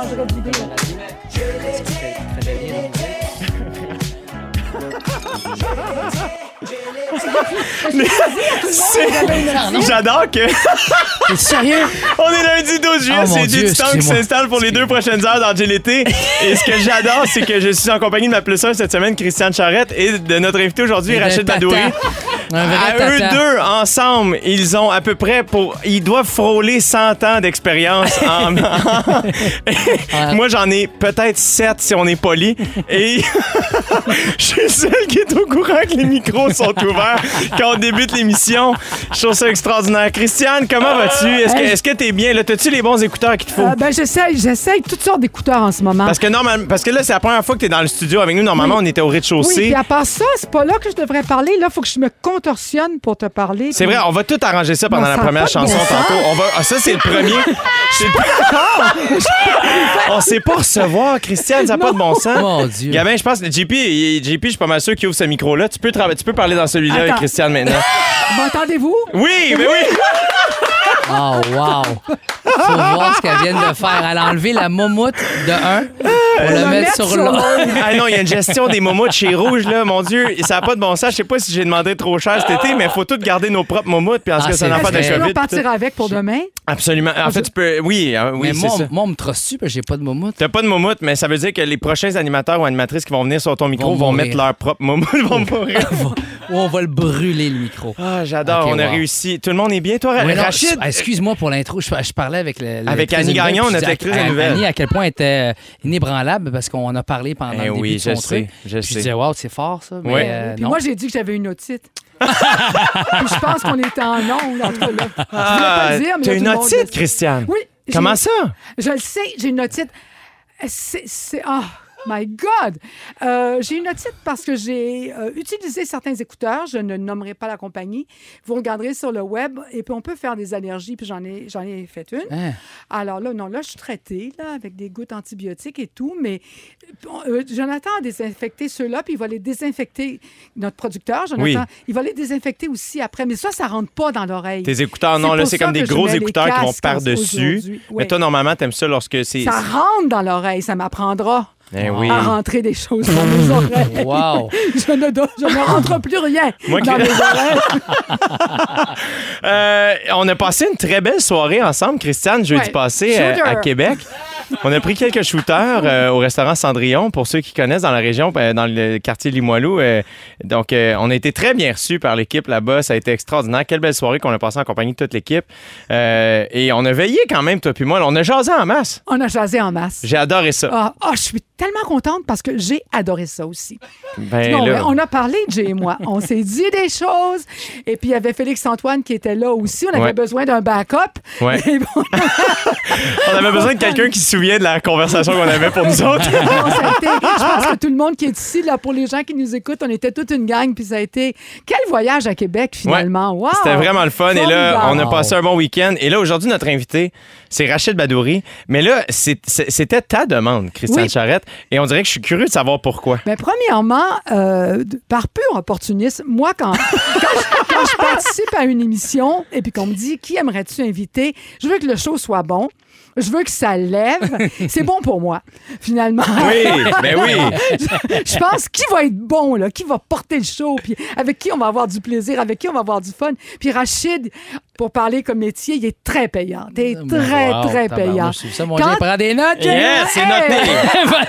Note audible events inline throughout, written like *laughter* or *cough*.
D'idée. J'adore que. T'es sérieux? *laughs* On est lundi 12 juillet, Oh, c'est du temps qui s'installe pour les deux prochaines heures dans GLT. Et ce que j'adore, c'est que je suis en compagnie de ma plus 1 cette semaine, Christiane Charrette, et de notre invité aujourd'hui, Rachid. Badouri. À eux deux, ensemble, ils ont à peu près pour. Ils doivent frôler 100 ans d'expérience. en... *laughs* Moi, j'en ai peut-être 7 si on est poli. Et *laughs* je suis celle qui est au courant que les micros sont ouverts quand on débute l'émission. Je trouve ça extraordinaire. Christiane, comment vas-tu? Est-ce que est-ce que t'es bien? Là, T'as-tu les bons écouteurs qu'il te faut? Euh, ben, j'essaye, j'essaye toutes sortes d'écouteurs en ce moment. Parce que, normal, parce que là, c'est la première fois que tu es dans le studio avec nous. Normalement, on était au oui, rez-de-chaussée. puis à part ça, c'est pas là que je devrais parler. Là, il faut que je me contorsionne pour te parler. C'est puis- vrai, on va tout arranger ça pendant la première chanson tantôt. On va, ah, ça, c'est le premier. *laughs* On sait pas recevoir, Christiane, ça n'a pas de bon sens. Mon Dieu. Gabin, je pense, JP, JP, je suis pas mal sûr qu'il ouvre ce micro-là. Tu peux, trava- tu peux parler dans celui-là avec. Christiane maintenant. *laughs* M'entendez-vous? Oui, mais oui! *laughs* Oh, wow. Faut voir ce qu'elle vient de faire. Elle a enlevé la moumoute de un pour le la mettre sur sur l'autre. Ah non, il y a une gestion des momoutes chez Rouge, là. Mon Dieu, ça n'a pas de bon sens. Je sais pas si j'ai demandé trop cher cet été, mais il faut tout garder nos propres momoutes, puis en Ah, que ça n'a pas de COVID. tout. partir avec pour demain? Absolument. En fait, tu peux. Oui, hein, oui, Mais c'est moi, ça. moi, on me trosse-tu parce que j'ai pas de moumoute? T'as pas de moumoute, mais ça veut dire que les prochains animateurs ou animatrices qui vont venir sur ton micro Vont vont, mettre leur propre moumoute. *laughs* vont mourir. *laughs* Ou on va le brûler, le micro. Ah, j'adore. On a wow. réussi. Tout le monde est bien, toi, Oui, non, Rachid? je- Excuse-moi pour l'intro. Je, je parlais avec le, le- Avec Annie Gagnon, notre lectrice à- de nouvelles. Annie, à quel point elle était euh, inébranlable parce qu'on a parlé pendant Eh le début oui, de son je truc. sais, je Puis je sais. disais, wow, c'est fort, ça. Mais euh, Puis non. moi, j'ai dit que j'avais une otite. *laughs* Puis je pense qu'on était en ondes, en tout cas. Là. Je voulais pas le dire, mais T'as une otite. Christiane? Oui. Comment ça? Je le sais, j'ai une otite. C'est. c'est- Oh my God! Euh, j'ai une otite parce que j'ai euh, utilisé certains écouteurs. Je ne nommerai pas la compagnie. Vous regarderez sur le web et puis on peut faire des allergies. Puis j'en ai, j'en ai fait une. Hein? Alors là, non, là, je suis traitée là, avec des gouttes antibiotiques et tout, mais euh, Jonathan a désinfecté ceux-là, puis il va les désinfecter, notre producteur, Jonathan, Oui. il va les désinfecter aussi après. Mais ça, ça rentre pas dans l'oreille. Tes écouteurs, non, là, c'est comme des gros écouteurs qui vont par-dessus. Mais toi, normalement, t'aimes ça lorsque c'est. Ça rentre dans l'oreille, ça m'apprendra Eh oui. à rentrer des choses dans mes *laughs* oreilles. Wow. *laughs* Je ne, dois- je ne rentre plus rien Moi, dans que- mes oreilles. *laughs* Euh, on a passé une très belle soirée ensemble, Christiane, jeudi Ouais. passé euh, Shooter. à Québec. On a pris quelques shooters euh, au restaurant Cendrillon, pour ceux qui connaissent dans la région, euh, dans le quartier Limoilou. euh, donc, on a été très bien reçus par l'équipe là-bas. Ça a été extraordinaire. Quelle belle soirée qu'on a passée en compagnie de toute l'équipe. Et on a veillé quand même, toi puis moi. On a jasé en masse. On a jasé en masse. J'ai adoré ça. Ah, ah, je suis tellement contente parce que j'ai adoré ça aussi. Ben Non, mais on a parlé, Jay et moi. On s'est dit des choses. Et puis, il y avait Félix-Antoine qui était là aussi. On avait Ouais. besoin d'un backup. Ouais. Bon, *laughs* on avait besoin de quelqu'un qui se souvient de la conversation qu'on avait pour nous autres. *laughs* non, ça a été- je pense que tout le monde qui est ici, là, pour les gens qui nous écoutent, on était toute une gang. Puis ça a été... Quel voyage à Québec, finalement. Wow! C'était vraiment le fun. Et là, on a passé un bon week-end. Et là, aujourd'hui, notre invité, c'est Rachid Badouri. Mais là, c'était ta demande, Christiane Oui. Charrette. Et on dirait que je suis curieux de savoir pourquoi. Mais premièrement, euh, par pur opportunisme, moi, quand, *laughs* quand, je, quand je participe à une émission et puis qu'on me dit qui aimerais-tu inviter, je veux que le show soit bon. Je veux que ça lève. C'est bon pour moi, finalement. Oui, ben oui. *laughs* Je pense qui va être bon, là, qui va porter le show, puis avec qui on va avoir du plaisir, avec qui on va avoir du fun? Puis Rachid, pour parler comme métier, il est très payant. Il est très, Wow, très tabarnouche, payant. C'est ça, mon Quand- prends des notes. Yes, c'est noté.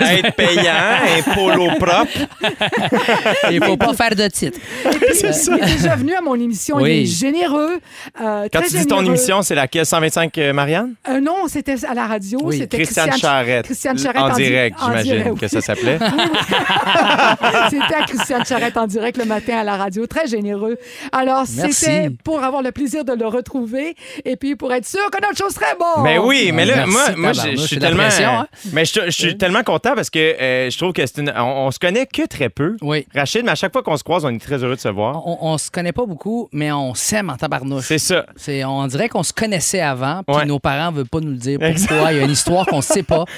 *laughs* Être payant, un polo propre. *laughs* Il faut pas faire de titre. Il est déjà venu à mon émission. Il est généreux. euh, Quand très tu dis ton émission, c'est laquelle? 125 euh, Marianne? Euh, non, c'était à la radio. Oui. C'était Christiane Charrette. Christiane Charrette En di- direct, j'imagine que ça s'appelait. *laughs* C'était à Christiane Charrette en direct le matin à la radio. Très généreux. Alors, Merci. c'était pour avoir le plaisir de le retrouver retrouver et puis pour être sûr que notre chose serait bonne. Mais oui, mais là, Merci, moi, moi je, suis tellement. hein? Mais je, je suis tellement content parce que euh, je trouve que c'est une. On, on se connaît que très peu. Oui. Rachid, mais à chaque fois qu'on se croise, on est très heureux de se voir. On, on se connaît pas beaucoup, mais on s'aime en tabarnouche. C'est ça. C'est, on dirait qu'on se connaissait avant, puis Ouais. nos parents ne veulent pas nous le dire pourquoi. Il y a une histoire qu'on ne sait pas. *laughs*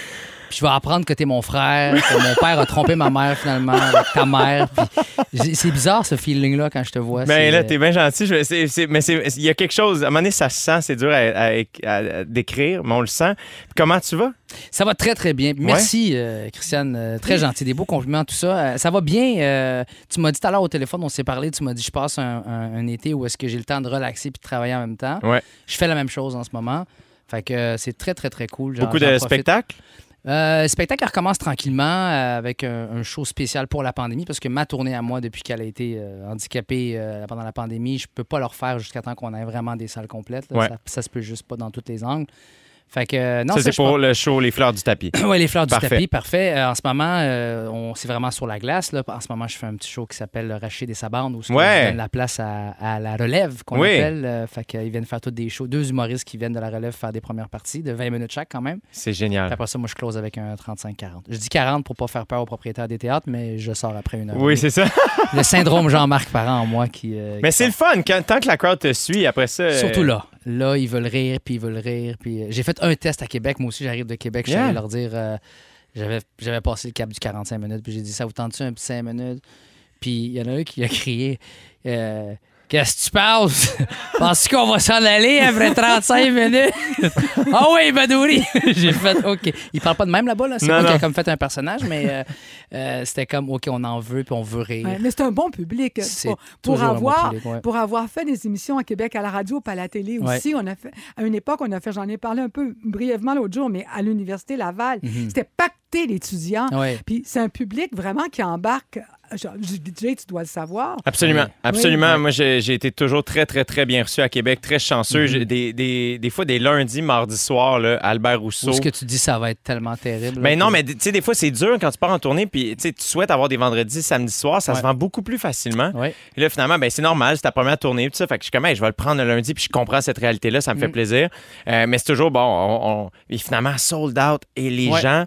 Puis je vais apprendre que t'es mon frère, que mon père a trompé ma mère finalement avec ta mère. C'est bizarre ce feeling-là quand je te vois. Ben C'est- là, t'es bien gentil. Je- mais il y a quelque chose. À un moment donné, ça se sent, c'est dur à, à- à décrire, mais on le sent. Comment tu vas? Ça va très, très bien. Merci, euh, Christiane. Euh, très gentil. Des beaux compliments, tout ça. Euh, ça va bien. Tu m'as dit tout à l'heure au téléphone, on s'est parlé, tu m'as dit je passe un, un- un été où est-ce que j'ai le temps de relaxer puis de travailler en même temps. Ouais. Je fais la même chose en ce moment. Fait que c'est très, très, très cool. Beaucoup de spectacles? Euh, le spectacle recommence tranquillement euh, avec un, un show spécial pour la pandémie parce que ma tournée à moi, depuis qu'elle a été euh, handicapée euh, pendant la pandémie, je peux pas le refaire jusqu'à temps qu'on ait vraiment des salles complètes. Ouais. Ça, ça se peut juste pas dans tous les angles. Fait que euh, non, ça, c'est je pour le show Les Fleurs du Tapis. *clears throat* oui, les fleurs du tapis, parfait. Euh, en ce moment, euh, on c'est vraiment sur la glace. Là. En ce moment, je fais un petit show qui s'appelle Le des Sabandes où Ouais. je donne la place à, à la relève qu'on Oui. appelle. Euh, fait qu'ils viennent faire tous des shows. Deux humoristes qui viennent de la relève faire des premières parties de 20 minutes chaque quand même. C'est Puis génial. après ça, moi, je close avec un 35-40. Je dis 40 pour pas faire peur aux propriétaires des théâtres, mais je sors après une heure. Oui, c'est ça. le syndrome Jean-Marc Parent en moi qui. Mais qui c'est le fun. Quand- tant que la crowd te suit, après ça. Surtout là. Là, ils veulent rire, puis ils veulent rire. Puis euh, j'ai fait un test à Québec. Moi aussi, j'arrive de Québec. Je suis Yeah. allé leur dire. euh, j'avais, j'avais passé le cap du 45 minutes. Puis j'ai dit, ça vous tente-tu un petit 5 minutes? Puis il y en a un qui a *laughs* crié. euh, Qu'est-ce que tu penses? *laughs* Penses-tu qu'on va s'en aller après 35 minutes? Ah oui, Badouri! *laughs* J'ai fait OK. Il parle pas de même là-bas, là? C'est Non, moi qui non. a comme fait un personnage, mais euh, euh, c'était comme OK, on en veut, puis on veut rire. Ouais, mais c'est un bon public. C'est Pour, pour toujours un bon avoir, public, ouais. pour avoir fait des émissions à Québec, à la radio, pas à la télé Ouais. aussi, on a fait, à une époque, on a fait, j'en ai parlé un peu brièvement l'autre jour, mais à l'Université Laval, Mhm. c'était Ouais. Puis c'est un public vraiment qui embarque. Jay, tu dois le savoir. Absolument, Oui. absolument. Oui. Moi, j'ai été toujours très, très, très bien reçu à Québec, très chanceux. Mm-hmm. Des, des, des fois, des lundis, mardis soirs, là, Albert Rousseau. Ou ce que tu dis, ça va être tellement terrible. Mais là, non, mais tu sais, des fois, c'est dur quand tu pars en tournée, puis tu sais, tu souhaites avoir des vendredis, samedis soirs, ça se vend beaucoup plus facilement. Ouais. Et là, finalement, ben, c'est normal, c'est ta première tournée, tout ça. Fait que je suis comme, Hey, je vais le prendre le lundi, puis je comprends cette réalité-là, ça me fait Mm. plaisir. Euh, mais c'est toujours, bon, on, on- et finalement, sold out. Et les Ouais. gens.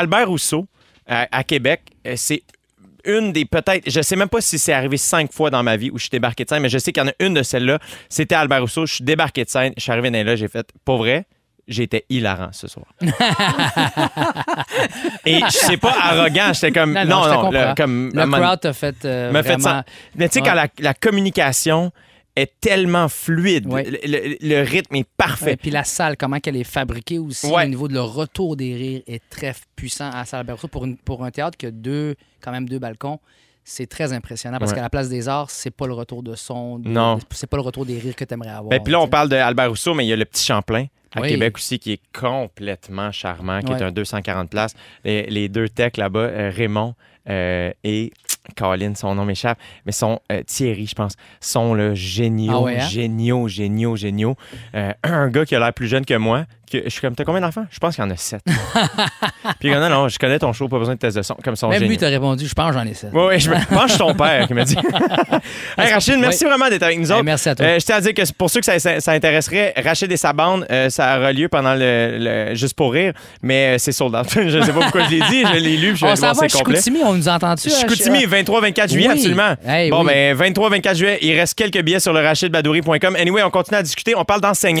Albert Rousseau, à, à Québec, euh, c'est une des peut-être, je sais même pas si c'est arrivé cinq fois dans ma vie où je suis débarqué de scène, mais je sais qu'il y en a une de celles-là. C'était Albert Rousseau. Je suis débarqué de scène, je suis arrivé dans là, j'ai fait, pour vrai, j'étais hilarant ce soir. *laughs* Et je sais pas arrogant, j'étais comme, Non, non, non, le- comme, Le crowd t'a fait euh, fait vraiment... ça. Mais tu sais, Ouais. quand la, la communication est tellement fluide, Ouais. le, le- le rythme est parfait. Et puis la salle, comment qu'elle est fabriquée aussi, Ouais. au niveau de le retour des rires est très puissant à la salle Alberto. Pour, une- pour un théâtre qui a deux, quand même deux balcons, c'est très impressionnant parce qu'à la place des arts, c'est pas le retour de son, de- Non. c'est pas le retour des rires que tu aimerais avoir. Ben, puis là, on parle d'Albert Rousseau, mais il y a le petit Champlain à Oui. Québec aussi qui est complètement charmant, qui est un 240 places. Les, les deux techs là-bas, euh, Raymond euh, et Colin, son nom m'échappe, mais sont euh, Thierry, je pense, sont là, géniaux, Ah ouais, hein? géniaux, géniaux, géniaux. Euh, *clears throat* un gars qui a l'air plus jeune que moi, que, je suis comme, t'as combien d'enfants? Je pense qu'il y en a sept. *laughs* Puis non, non, je connais ton show, pas besoin de test de son, comme son Même géniaux. lui, t'as répondu, je pense que j'en ai sept. Oui, oui, je pense que je suis ton père qui m'a dit. *laughs* hey, Rachid, merci vraiment d'être avec nous Hey, autres. merci à toi. Euh, je tiens à dire que pour ceux que ça, ça- ça intéresserait, Rachid et sa bande, euh, ça aura lieu pendant le, le- Juste pour rire, mais euh, c'est sold out. *laughs* je ne sais pas pourquoi je l'ai dit, je l'ai lu, puis je vais voir, c'est complet. Chicoutimi, on nous entend-tu? Chicoutimi, Chi- 23-24 juillet, Oui. absolument. Hey, bon, oui. ben 23-24 juillet, il reste quelques billets sur le rachidbadouri.com. Anyway, on continue à discuter, on parle d'enseigner.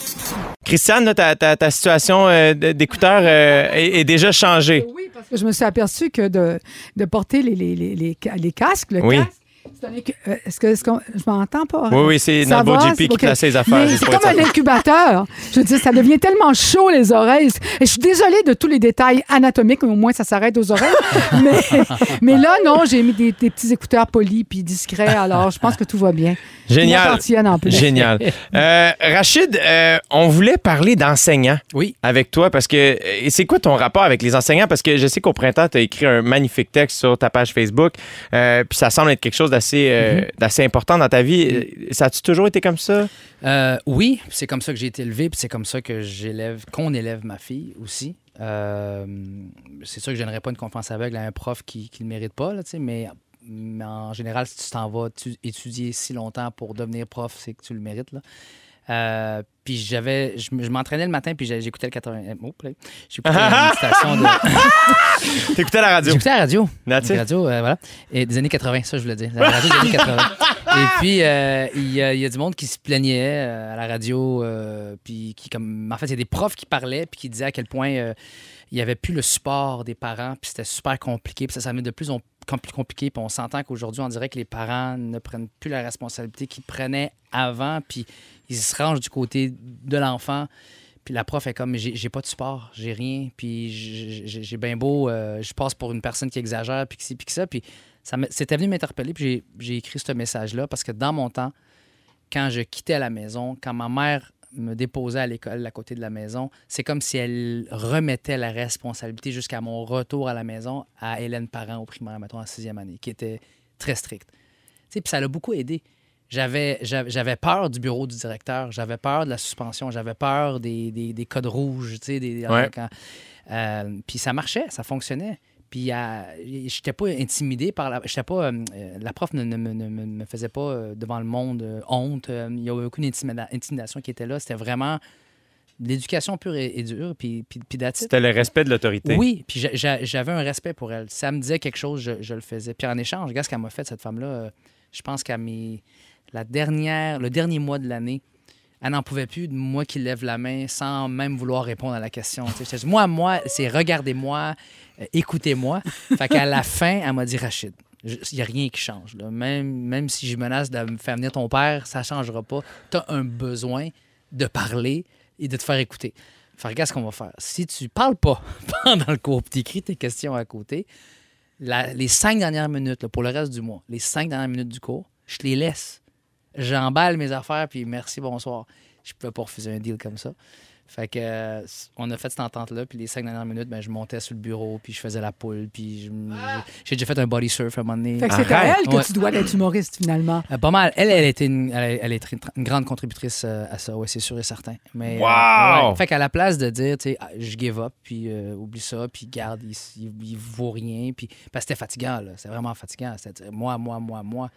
Christiane, ta, ta- ta situation euh, d'écouteur euh, est, est déjà changée. Oui, parce que je me suis aperçu que de, de porter les, les, les, les ca- les casques, le Oui. casque, Euh, Est-ce que est-ce je m'entends pas? Oui, oui, c'est va? JP qui classe ses affaires. C'est comme un incubateur. Je veux dire, ça devient tellement chaud, les oreilles. Et je suis désolée de tous les détails anatomiques, mais au moins, ça s'arrête aux oreilles. *laughs* mais, mais là, non, j'ai mis des, des petits écouteurs polis puis discrets, alors je pense que tout va bien. Génial. m'appartiennent en plus. Génial. *laughs* Euh, Rachid, euh, on voulait parler d'enseignants Oui. avec toi parce que c'est quoi ton rapport avec les enseignants? Parce que je sais qu'au printemps, tu as écrit un magnifique texte sur ta page Facebook, euh, puis ça semble être quelque chose d'assez euh, d'assez important dans ta vie. Ça a-tu toujours été comme ça? Euh, oui, c'est comme ça que j'ai été élevé, puis c'est comme ça que j'élève, qu'on élève ma fille aussi. Euh, c'est sûr que je n'aurais pas une confiance aveugle à un prof qui ne le mérite pas, là, mais, mais en général, si tu t'en vas tu- étudier si longtemps pour devenir prof, c'est que tu le mérites. Là. Euh, puis j'avais, je, m'entraînais le matin, puis j'écoutais le 80. Oh, play. J'écoutais une *laughs* station de. *laughs* T'écoutais la radio. J'écoutais la radio. La radio, euh, voilà. Et des années 80, ça, je voulais dire. La radio des années 80. *laughs* Et puis, euh, il y, y a du monde qui se plaignait euh, à la radio. euh, puis, qui, comme, en fait, il y a des profs qui parlaient, puis qui disaient à quel point euh, il n'y avait plus le support des parents, puis c'était super compliqué. Puis ça, met de plus en plus compliqué. Puis on s'entend qu'aujourd'hui, on dirait que les parents ne prennent plus la responsabilité qu'ils prenaient avant, puis ils se rangent du côté de l'enfant. Puis la prof est comme, j'ai pas de support, j'ai rien, puis j'ai- bien beau, euh, je passe pour une personne qui exagère, puis que ci, puis que ça. Puis ça c'était venu m'interpeller, puis j'ai écrit ce message-là parce que dans mon temps, quand je quittais la maison, quand ma mère me déposait à l'école à côté de la maison, c'est comme si elle remettait la responsabilité jusqu'à mon retour à la maison à Hélène Parent au primaire, mettons, en sixième année, qui était très stricte. Tu sais, Puis ça l'a beaucoup aidé. J'avais, peur du bureau du directeur, j'avais peur de la suspension, j'avais peur des, des, des codes rouges, tu sais, des, Ouais. quand- euh, puis ça marchait, ça fonctionnait. Puis j'étais pas intimidé par la. J'étais pas. euh, euh, la prof ne, ne me- ne me me faisait pas euh, devant le monde euh, honte. Il n'y a aucune intimida- intimidation qui était là. C'était vraiment l'éducation pure et, et dure. Puis, puis, puis. C'était le respect de l'autorité. Oui, puis j'a- j'a- j'avais un respect pour elle. Si ça me disait quelque chose, je, je le faisais. Puis en échange, regarde ce qu'elle m'a fait, cette femme-là. je pense qu'à mes. La dernière, le dernier mois de l'année, elle n'en pouvait plus de moi qui lève la main sans même vouloir répondre à la question. Dit, moi, moi, c'est regardez-moi, euh, écoutez-moi. *laughs* Fait qu'à la fin, elle m'a dit Rachid. Il n'y a rien qui change. là. Même, même si je menace de me faire venir ton père, ça ne changera pas. Tu as un besoin de parler et de te faire écouter. Fait que regarde ce qu'on va faire. Si tu parles pas *laughs* pendant le cours, tu écris tes questions à côté, la- les cinq dernières minutes, là, pour le reste du mois, les cinq dernières minutes du cours, je te les laisse. J'emballe mes affaires, puis merci, bonsoir. Je pouvais pas refuser un deal comme ça. Fait que euh, on a fait cette entente-là, puis les cinq dernières minutes, ben, je montais sur le bureau, puis je faisais la poule, puis je me- j'ai déjà fait un body surf à un moment donné. Fait que c'est à elle que Ouais. tu dois être humoriste, finalement. Euh, pas mal. Elle, elle était une, elle, elle est une, une grande contributrice euh, à ça, oui, c'est sûr et certain. Mais, euh, Wow! ouais. Fait qu'à la place de dire, tu sais, ah, je give up, puis euh, oublie ça, puis garde, il, il, il vaut rien, puis parce que c'était fatigant, là. C'était vraiment fatigant. C'était dire, moi, moi, moi, moi.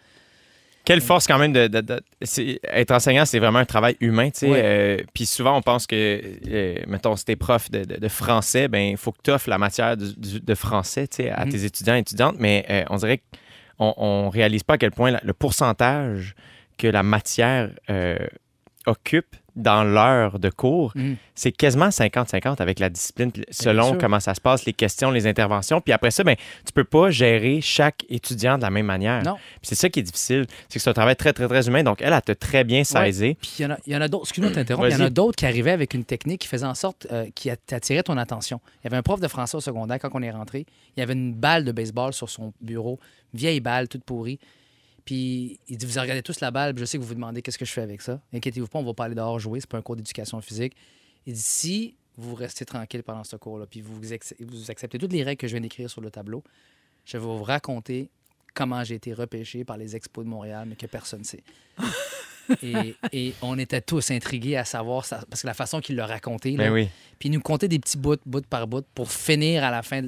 Quelle force quand même de, de- de- c'est- être enseignant, c'est vraiment un travail humain, tu sais. Euh, Puis souvent on pense que, euh, mettons, si t'es prof de, français, ben il faut que tu offres la matière du- du- de français, tu sais, à Mhm. tes étudiants et étudiantes. Mais euh, on dirait qu'on on réalise pas à quel point la- le pourcentage que la matière occupe dans l'heure de cours, Mhm. c'est quasiment 50-50 avec la discipline, selon comment ça se passe, les questions, les interventions. Puis après ça, ben, tu peux pas gérer chaque étudiant de la même manière. Non. C'est ça qui est difficile. C'est que c'est un travail très, très, très humain. Donc, elle, elle t'a très bien saisi. Puis il y en a, a d'autres, excuse-moi de t'interrompre, il y en a d'autres qui arrivaient avec une technique qui faisait en sorte euh, qui attirait ton attention. Il y avait un prof de français au secondaire, quand on est rentré, il y avait une balle de baseball sur son bureau, vieille balle toute pourrie. Puis il dit Vous regardez tous la balle, puis je sais que vous vous demandez qu'est-ce que je fais avec ça? Inquiétez-vous pas, on va pas aller dehors jouer, c'est pas un cours d'éducation physique. Il dit Si vous restez tranquille pendant ce cours-là, puis vous, vous acceptez toutes les règles que je viens d'écrire sur le tableau, je vais vous raconter comment j'ai été repêché par les Expos de Montréal, mais que personne ne sait. *laughs* et, et on était tous intrigués à savoir, ça, parce que la façon qu'il l'a raconté, là, Ben oui. puis il nous comptait des petits bouts, bout par bout, pour finir à la fin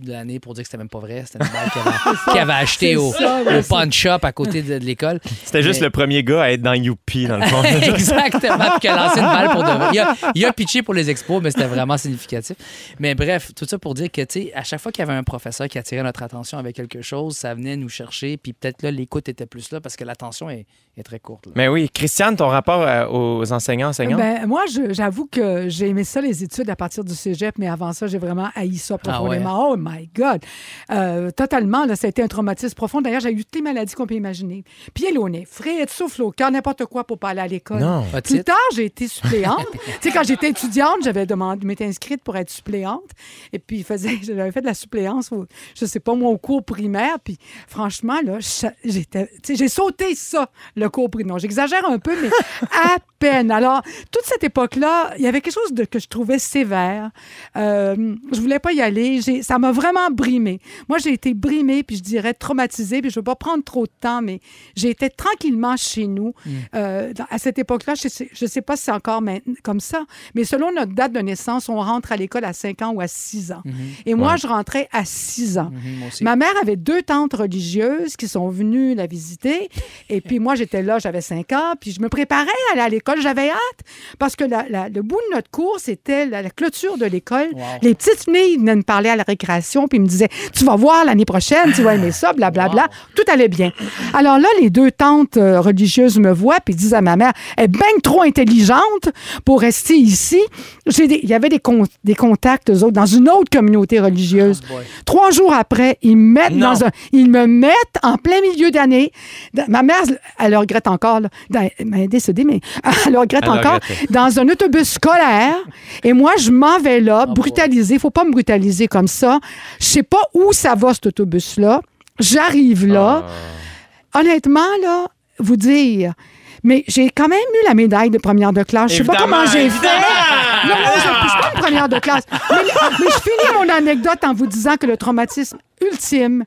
de l'année pour dire que c'était même pas vrai. C'était une balle qu'il avait, *laughs* qu'il avait acheté au, ça, au pawn shop à côté de, de l'école. C'était juste Mais- le premier gars à être dans Youpi, dans le fond. *laughs* Exactement. Puis qui a lancé une balle pour de. Il a, il a pitché pour les expos, mais c'était vraiment significatif. Mais bref, tout ça pour dire que, tu sais, à chaque fois qu'il y avait un professeur qui attirait notre attention avec quelque chose, ça venait nous chercher. Puis peut-être là, l'écoute était plus là parce que l'attention est, est très courte. là. Mais oui, Christiane, ton rapport euh, aux enseignants, enseignantes? Ben, moi, je- j'avoue que j'ai aimé ça, les études, à partir du cégep, mais avant ça, j'ai vraiment haï ça profondément. Oh my God. Euh, totalement, là, ça a été un traumatisme profond. D'ailleurs, j'ai eu toutes les maladies qu'on peut imaginer. Pieds au nez, frais, souffle au cœur, n'importe quoi pour pas aller à l'école. Non. Plus tard, j'ai été suppléante. *laughs* tu sais, quand j'étais étudiante, j'avais demandé, m'étais inscrite pour être suppléante. Et puis, il faisait, *laughs* j'avais fait de la suppléance, au, je sais pas moi, au cours primaire. Puis, franchement, là, j'étais, j'ai sauté ça, le cours primaire. Non, j'exagère un peu, mais à *laughs* peine. Alors, toute cette époque-là, il y avait quelque chose de, que je trouvais sévère. Euh, je voulais pas y aller. Ça m'a vraiment brimée. Moi, j'ai été brimée, puis je dirais traumatisée, puis je veux pas prendre trop de temps, mais j'ai été tranquillement chez nous. Euh, dans- à cette époque-là, je sais, je sais pas si c'est encore comme ça, mais selon notre date de naissance, on rentre à l'école à 5 ans ou à 6 ans. Et moi, je rentrais à 6 ans. Mhm, aussi. Ma mère avait deux tantes religieuses qui sont venues la visiter. Et puis moi, j'étais là, j'avais 5 ans, puis je me préparais à aller à l'école. J'avais hâte parce que la- la- le bout de notre cours, c'était la, la clôture de l'école. Wow. Les petites filles venaient me parler à la récréation, puis me disaient Tu vas voir l'année prochaine, tu vas aimer ça, blablabla. Tout allait bien. Alors là, les deux tantes euh, religieuses me voient, puis disent à ma mère Elle est bien trop intelligente pour rester ici. Des- Il y avait des, con- des contacts, eux autres, dans une autre communauté religieuse. Oh boy. Trois jours après, ils me mettent Non. dans un. Ils me mettent en plein milieu d'année. Ma mère, elle le regrette encore. Là. Dans- Elle est décédée, mais *laughs* elle le regrette encore. Dans un autobus scolaire. Et moi, je m'en vais là, brutalisé. faut pas me brutaliser comme ça. Je sais pas où ça va, cet autobus-là. J'arrive là. Honnêtement, là, vous dire. Mais j'ai quand même eu la médaille de première de classe. Je sais pas comment j'ai fait. Non, non, je ne suis pas une première de classe. Mais, mais je finis mon anecdote en vous disant que le traumatisme ultime,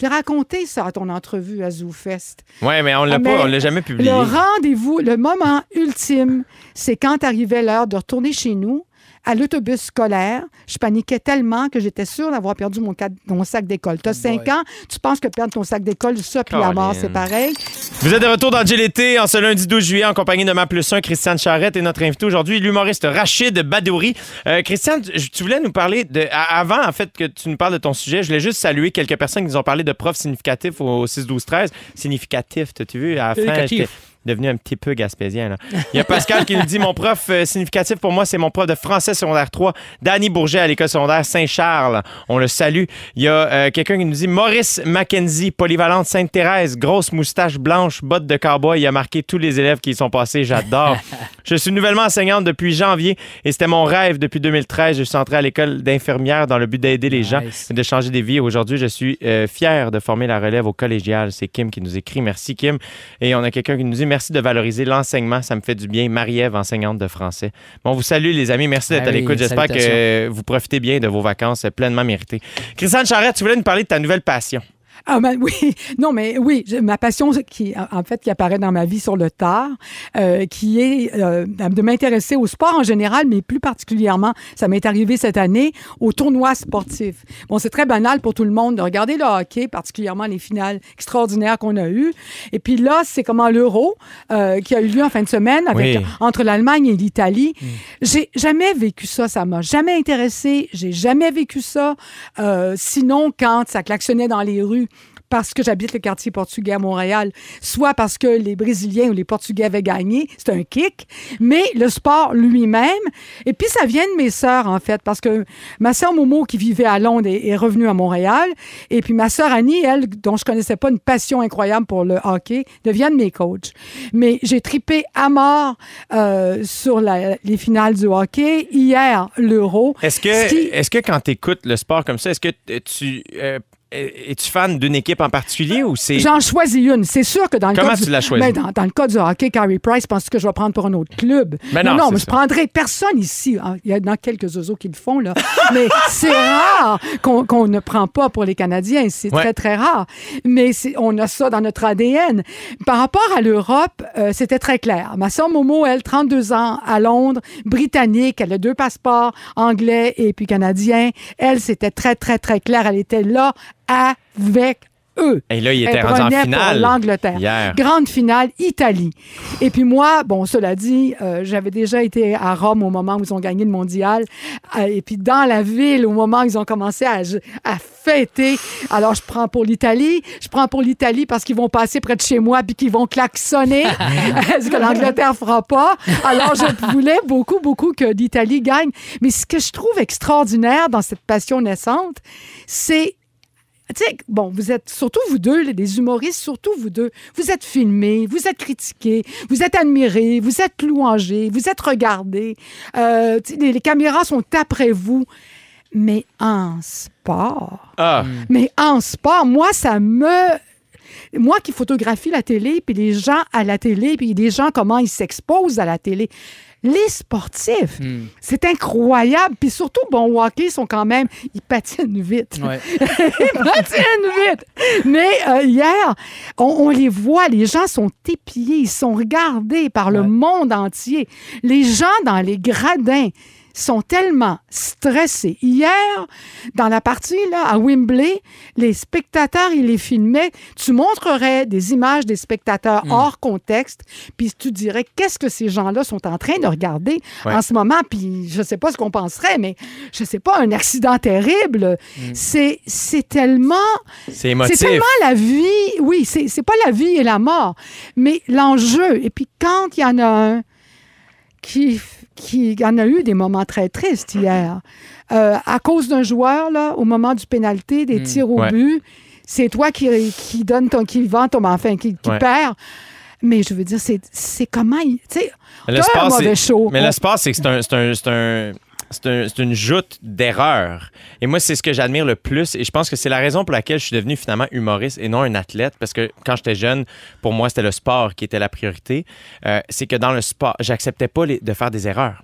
je l'ai raconté ça à ton entrevue à ZooFest. Ouais, mais on l'a Ah, pas, on l'a jamais publié. Le rendez-vous, le moment ultime, c'est quand arrivait l'heure de retourner chez nous à l'autobus scolaire. Je paniquais tellement que j'étais sûre d'avoir perdu mon, sac d'école. Tu as 5 ans, tu penses que perdre ton sac d'école, ça puis la mort, c'est pareil. Vous êtes de retour dans l'été en ce lundi 12 juillet en compagnie de ma plus 1, Christiane Charrette et notre invité aujourd'hui, l'humoriste Rachid Badouri. Euh, Christiane, tu voulais nous parler de. Avant, en fait, que tu nous parles de ton sujet, je voulais juste saluer quelques personnes qui nous ont parlé de profs significatifs au 6-12-13. Significatif, t'as-tu vu? À la fin, devenu un petit peu gaspésien. Là. Il y a Pascal qui nous dit Mon prof euh, significatif pour moi, c'est mon prof de français secondaire 3, Danny Bourget à l'école secondaire Saint-Charles. On le salue. Il y a euh, quelqu'un qui nous dit Maurice Mackenzie, polyvalente Sainte-Thérèse, grosse moustache blanche, bottes de cowboy. Il a marqué tous les élèves qui y sont passés. J'adore. *laughs* je suis nouvellement enseignante depuis janvier et c'était mon rêve depuis 2013. Je suis entrée à l'école d'infirmière dans le but d'aider les gens et de changer des vies. Aujourd'hui, je suis euh, fier de former la relève au collégial. C'est Kim qui nous écrit. Merci, Kim. Et on a quelqu'un qui nous dit merci de valoriser l'enseignement. Ça me fait du bien. Marie-Ève, enseignante de français. Bon, on vous salue, les amis. Merci d'être Ah à l'écoute. J'espère que vous profitez bien de vos vacances pleinement méritées. Christiane Charrette, tu voulais nous parler de ta nouvelle passion. Ah ben oui, *laughs* non mais oui, ma passion qui en fait qui apparaît dans ma vie sur le tard, euh, qui est euh, de m'intéresser au sport en général, mais plus particulièrement, ça m'est arrivé cette année au tournoi sportif. Bon, c'est très banal pour tout le monde de regarder le hockey, particulièrement les finales extraordinaires qu'on a eues. Et puis là, c'est comment l'Euro euh, qui a eu lieu en fin de semaine avec Oui. entre l'Allemagne et l'Italie. J'ai jamais vécu ça, ça m'a jamais intéressé, j'ai jamais vécu ça. Euh, sinon, quand ça klaxonnait dans les rues, parce que j'habite le quartier portugais à Montréal, soit parce que les Brésiliens ou les Portugais avaient gagné, c'est un kick, mais le sport lui-même, et puis ça vient de mes sœurs, en fait, parce que ma sœur Momo, qui vivait à Londres, est, revenue à Montréal, et puis ma sœur Annie, elle, dont je connaissais pas une passion incroyable pour le hockey, devient de mes coachs. Mais j'ai tripé à mort euh, sur la- les finales du hockey. Hier, l'Euro. Est-ce que, qui- est-ce que quand tu écoutes le sport comme ça, est-ce que tu. euh, es-tu fan d'une équipe en particulier ou c'est. J'en choisis une. C'est sûr que dans le Comment cas tu du, l'as choisi? Ben, dans, dans le cas du hockey, Carey Price, penses-tu que je vais prendre pour un autre club? Ben non, non, c'est mais ça. je prendrai personne ici. Ah, Il y en a quelques oiseaux qui le font, là. *laughs* mais c'est rare qu'on ne prend pas pour les Canadiens. C'est Ouais. très, très rare. Mais on a ça dans notre ADN. Par rapport à l'Europe, euh, c'était très clair. Ma sœur Momo, elle, 32 ans, à Londres, britannique, elle a deux passeports, anglais et puis canadien. Elle, c'était très, très, très clair. Elle était là avec eux. Et là, il était rendu en finale. l'Angleterre. Hier. Grande finale, Italie. Et puis moi, bon, cela dit, euh, j'avais déjà été à Rome au moment où ils ont gagné le mondial. Euh, et puis dans la ville, au moment où ils ont commencé à, à fêter, alors je prends pour l'Italie. Je prends pour l'Italie parce qu'ils vont passer près de chez moi puis qu'ils vont klaxonner. *laughs* ce que l'Angleterre fera pas. Alors je voulais beaucoup, beaucoup que l'Italie gagne. Mais ce que je trouve extraordinaire dans cette passion naissante, c'est tu sais, bon, vous êtes, surtout vous deux, les- les humoristes, surtout vous deux, vous êtes filmés, vous êtes critiqués, vous êtes admirés, vous êtes louangés, vous êtes regardés. Euh, les caméras sont après vous. Mais en sport, Ah, mais en sport, moi, ça me... Moi qui photographie la télé, puis les gens à la télé, puis les gens, comment ils s'exposent à la télé. Les sportifs, Hmm. c'est incroyable. Puis surtout, bon, au hockey, ils sont quand même... Ils patinent vite. Ouais. *laughs* Ils patinent vite. Mais euh, hier, on, on les voit, les gens sont épiés, ils sont regardés par le monde entier. Les gens dans les gradins sont tellement stressés. Hier, dans la partie là, à Wembley, les spectateurs, ils les filmaient. Tu montrerais des images des spectateurs Mm. hors contexte, puis tu dirais qu'est-ce que ces gens-là sont en train de regarder Ouais. en ce moment? Puis je sais pas ce qu'on penserait, mais je sais pas, un accident terrible. C'est c'est tellement... c'est C'est émotif. tellement la vie, oui, c'est c'est pas la vie et la mort, mais l'enjeu. Et puis quand il y en a un qui, qui en a eu des moments très tristes hier, euh, à cause d'un joueur, là, au moment du pénalité, des Mm. tirs au Ouais. but, c'est toi qui, qui donne ton, qui vend ton, enfin, qui, qui Ouais. perd. Mais je veux dire, c'est c'est comment, tu sais, un mauvais show. Mais On- le sport, c'est que c'est un, c'est un- une joute d'erreurs. Et moi, c'est ce que j'admire le plus. Et je pense que c'est la raison pour laquelle je suis devenu finalement humoriste et non un athlète. Parce que quand j'étais jeune, pour moi, c'était le sport qui était la priorité. Euh, c'est que dans le sport, j'acceptais pas les- de faire des erreurs.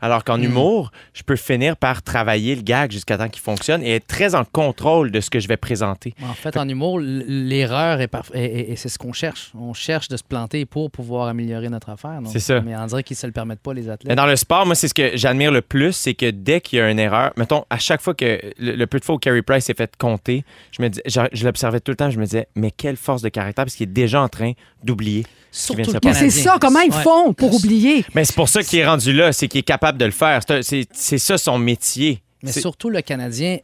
Alors qu'en humour, je peux finir par travailler le gag jusqu'à temps qu'il fonctionne et être très en contrôle de ce que je vais présenter. En fait, en humour, l'erreur est et, c'est ce qu'on cherche. On cherche de se planter pour pouvoir améliorer notre affaire. C'est ça. Mais on dirait qu'ils se le permettent pas, les Mais athlètes. dans le sport, moi, c'est ce que j'admire le plus, c'est que dès qu'il y a une erreur, mettons, à chaque fois que le, le peu de fois où Carey Price s'est fait compter, je me dis, je, je l'observais tout le temps, je me disais, mais quelle force de caractère, parce qu'il est déjà en train d'oublier. Surtout le c'est ça, comment ils font pour oublier? Mais c'est pour ça qu'il est rendu là, c'est qu'il est capable de le faire. C'est ça son métier. Mais surtout le Canadien,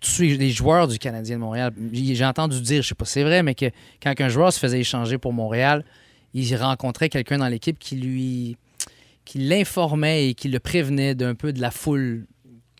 tous les joueurs du Canadien de Montréal, j'ai entendu dire, je sais pas si c'est vrai, mais que quand un joueur se faisait échanger pour Montréal, il rencontrait quelqu'un dans l'équipe qui lui qui l'informait et qui le prévenait d'un peu de la foule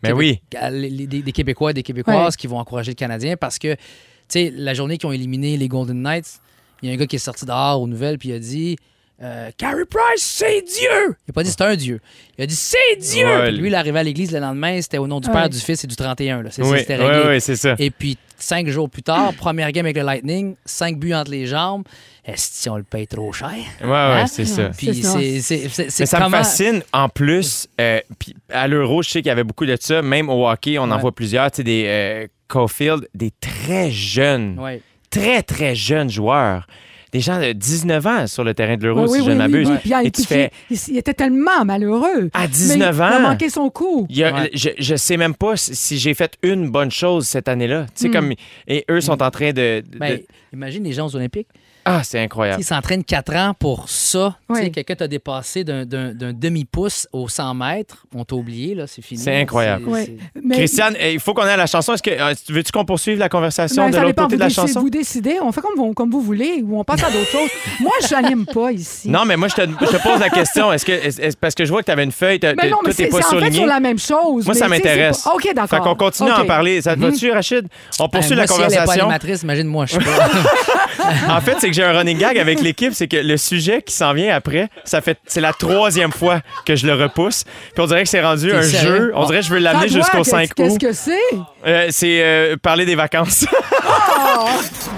Mais Québec- oui. à- les- les- des, des Québécois et des Québécoises qui vont encourager le Canadien parce que, tu sais, la journée qu'ils ont éliminé les Golden Knights, il y a un gars qui est sorti dehors aux nouvelles puis il a dit euh, Carey Price, c'est Dieu! Il a pas dit c'est un Dieu. Il a dit c'est Dieu! Ouais, Puis lui, il arrivait à l'église le lendemain, c'était au nom du Ouais. Père, du Fils et du 31. Là. C'est, Oui, c'était oui, réglé. oui, c'est ça. Et puis, cinq jours plus tard, première game avec le Lightning, cinq buts entre les jambes. Est-ce qu'on le paye trop cher? Ouais, ouais, Hein? c'est ça. Puis ça. c'est, c'est, c'est, c'est Mais ça me fascine. En plus, euh, puis à l'Euro, je sais qu'il y avait beaucoup de ça. Même au hockey, on en Ouais. voit plusieurs. Tu sais, des euh, Caulfield, des très jeunes, Ouais. Très, très jeunes joueurs. Des gens de 19 ans sur le terrain de l'Euro, Oui, si oui, je ne m'abuse. oui, oui. Puis, Et tu fais, il, il était tellement malheureux. à Mais 19 Il a ans, manqué son coup. il y a- Ouais. je, je sais même pas si, si j'ai fait une bonne chose cette année-là. Tu sais, Hmm. comme, et eux sont en train de... de- Ben, de- imagine les gens aux Olympiques. Ah, c'est incroyable. Ils s'entraînent 4 ans pour ça. Tu sais, Oui. Quelqu'un t'a dépassé d'un, demi-pouce au 100 mètres. On t'a oublié, là, c'est fini. C'est incroyable. Oui. Mais- Christiane, eh, il faut qu'on ait la chanson. Est-ce que euh, veux-tu qu'on poursuive la conversation Ben, de l'autre côté vous, de la chanson? vous décidez, on fait comme vous, comme vous voulez, ou on passe à d'autres choses. *laughs* Moi, je n'anime pas ici. Non, mais moi, je te, je te pose la question. Est-ce que, est- parce que je vois que tu avais une feuille, t'as- mais non, mais c'est pas en fait sur la même chose. Moi, mais ça tu m'intéresse. pas- OK, Fait d'accord. qu'on continue à en parler. Ça te va-tu, Rachid? On poursuit Ben, la moi, si elle est pas conversation. animatrice, imagine-moi, je suis *laughs* pas. En fait, c'est que j'ai un running gag avec l'équipe, c'est que le sujet qui s'en vient après, ça fait c'est la troisième fois que je le repousse. Puis on dirait que c'est rendu un sérieux? jeu. On dirait que je veux l'amener jusqu'au qu'est-ce- 5 Qu'est-ce août. que c'est? Euh, c'est euh, parler des vacances.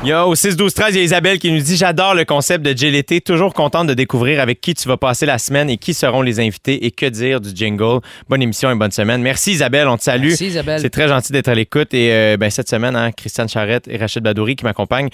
Il y a au 6 12 13, il y a Isabelle qui nous dit j'adore le concept de JLT, toujours contente de découvrir avec qui tu vas passer la semaine et qui seront les invités et que dire du jingle. Bonne émission et bonne semaine. Merci Isabelle, on te salue. Merci, Isabelle. C'est très gentil d'être à l'écoute et euh, ben, cette semaine, hein, Christiane Charrette et Rachid Badouri qui m'accompagnent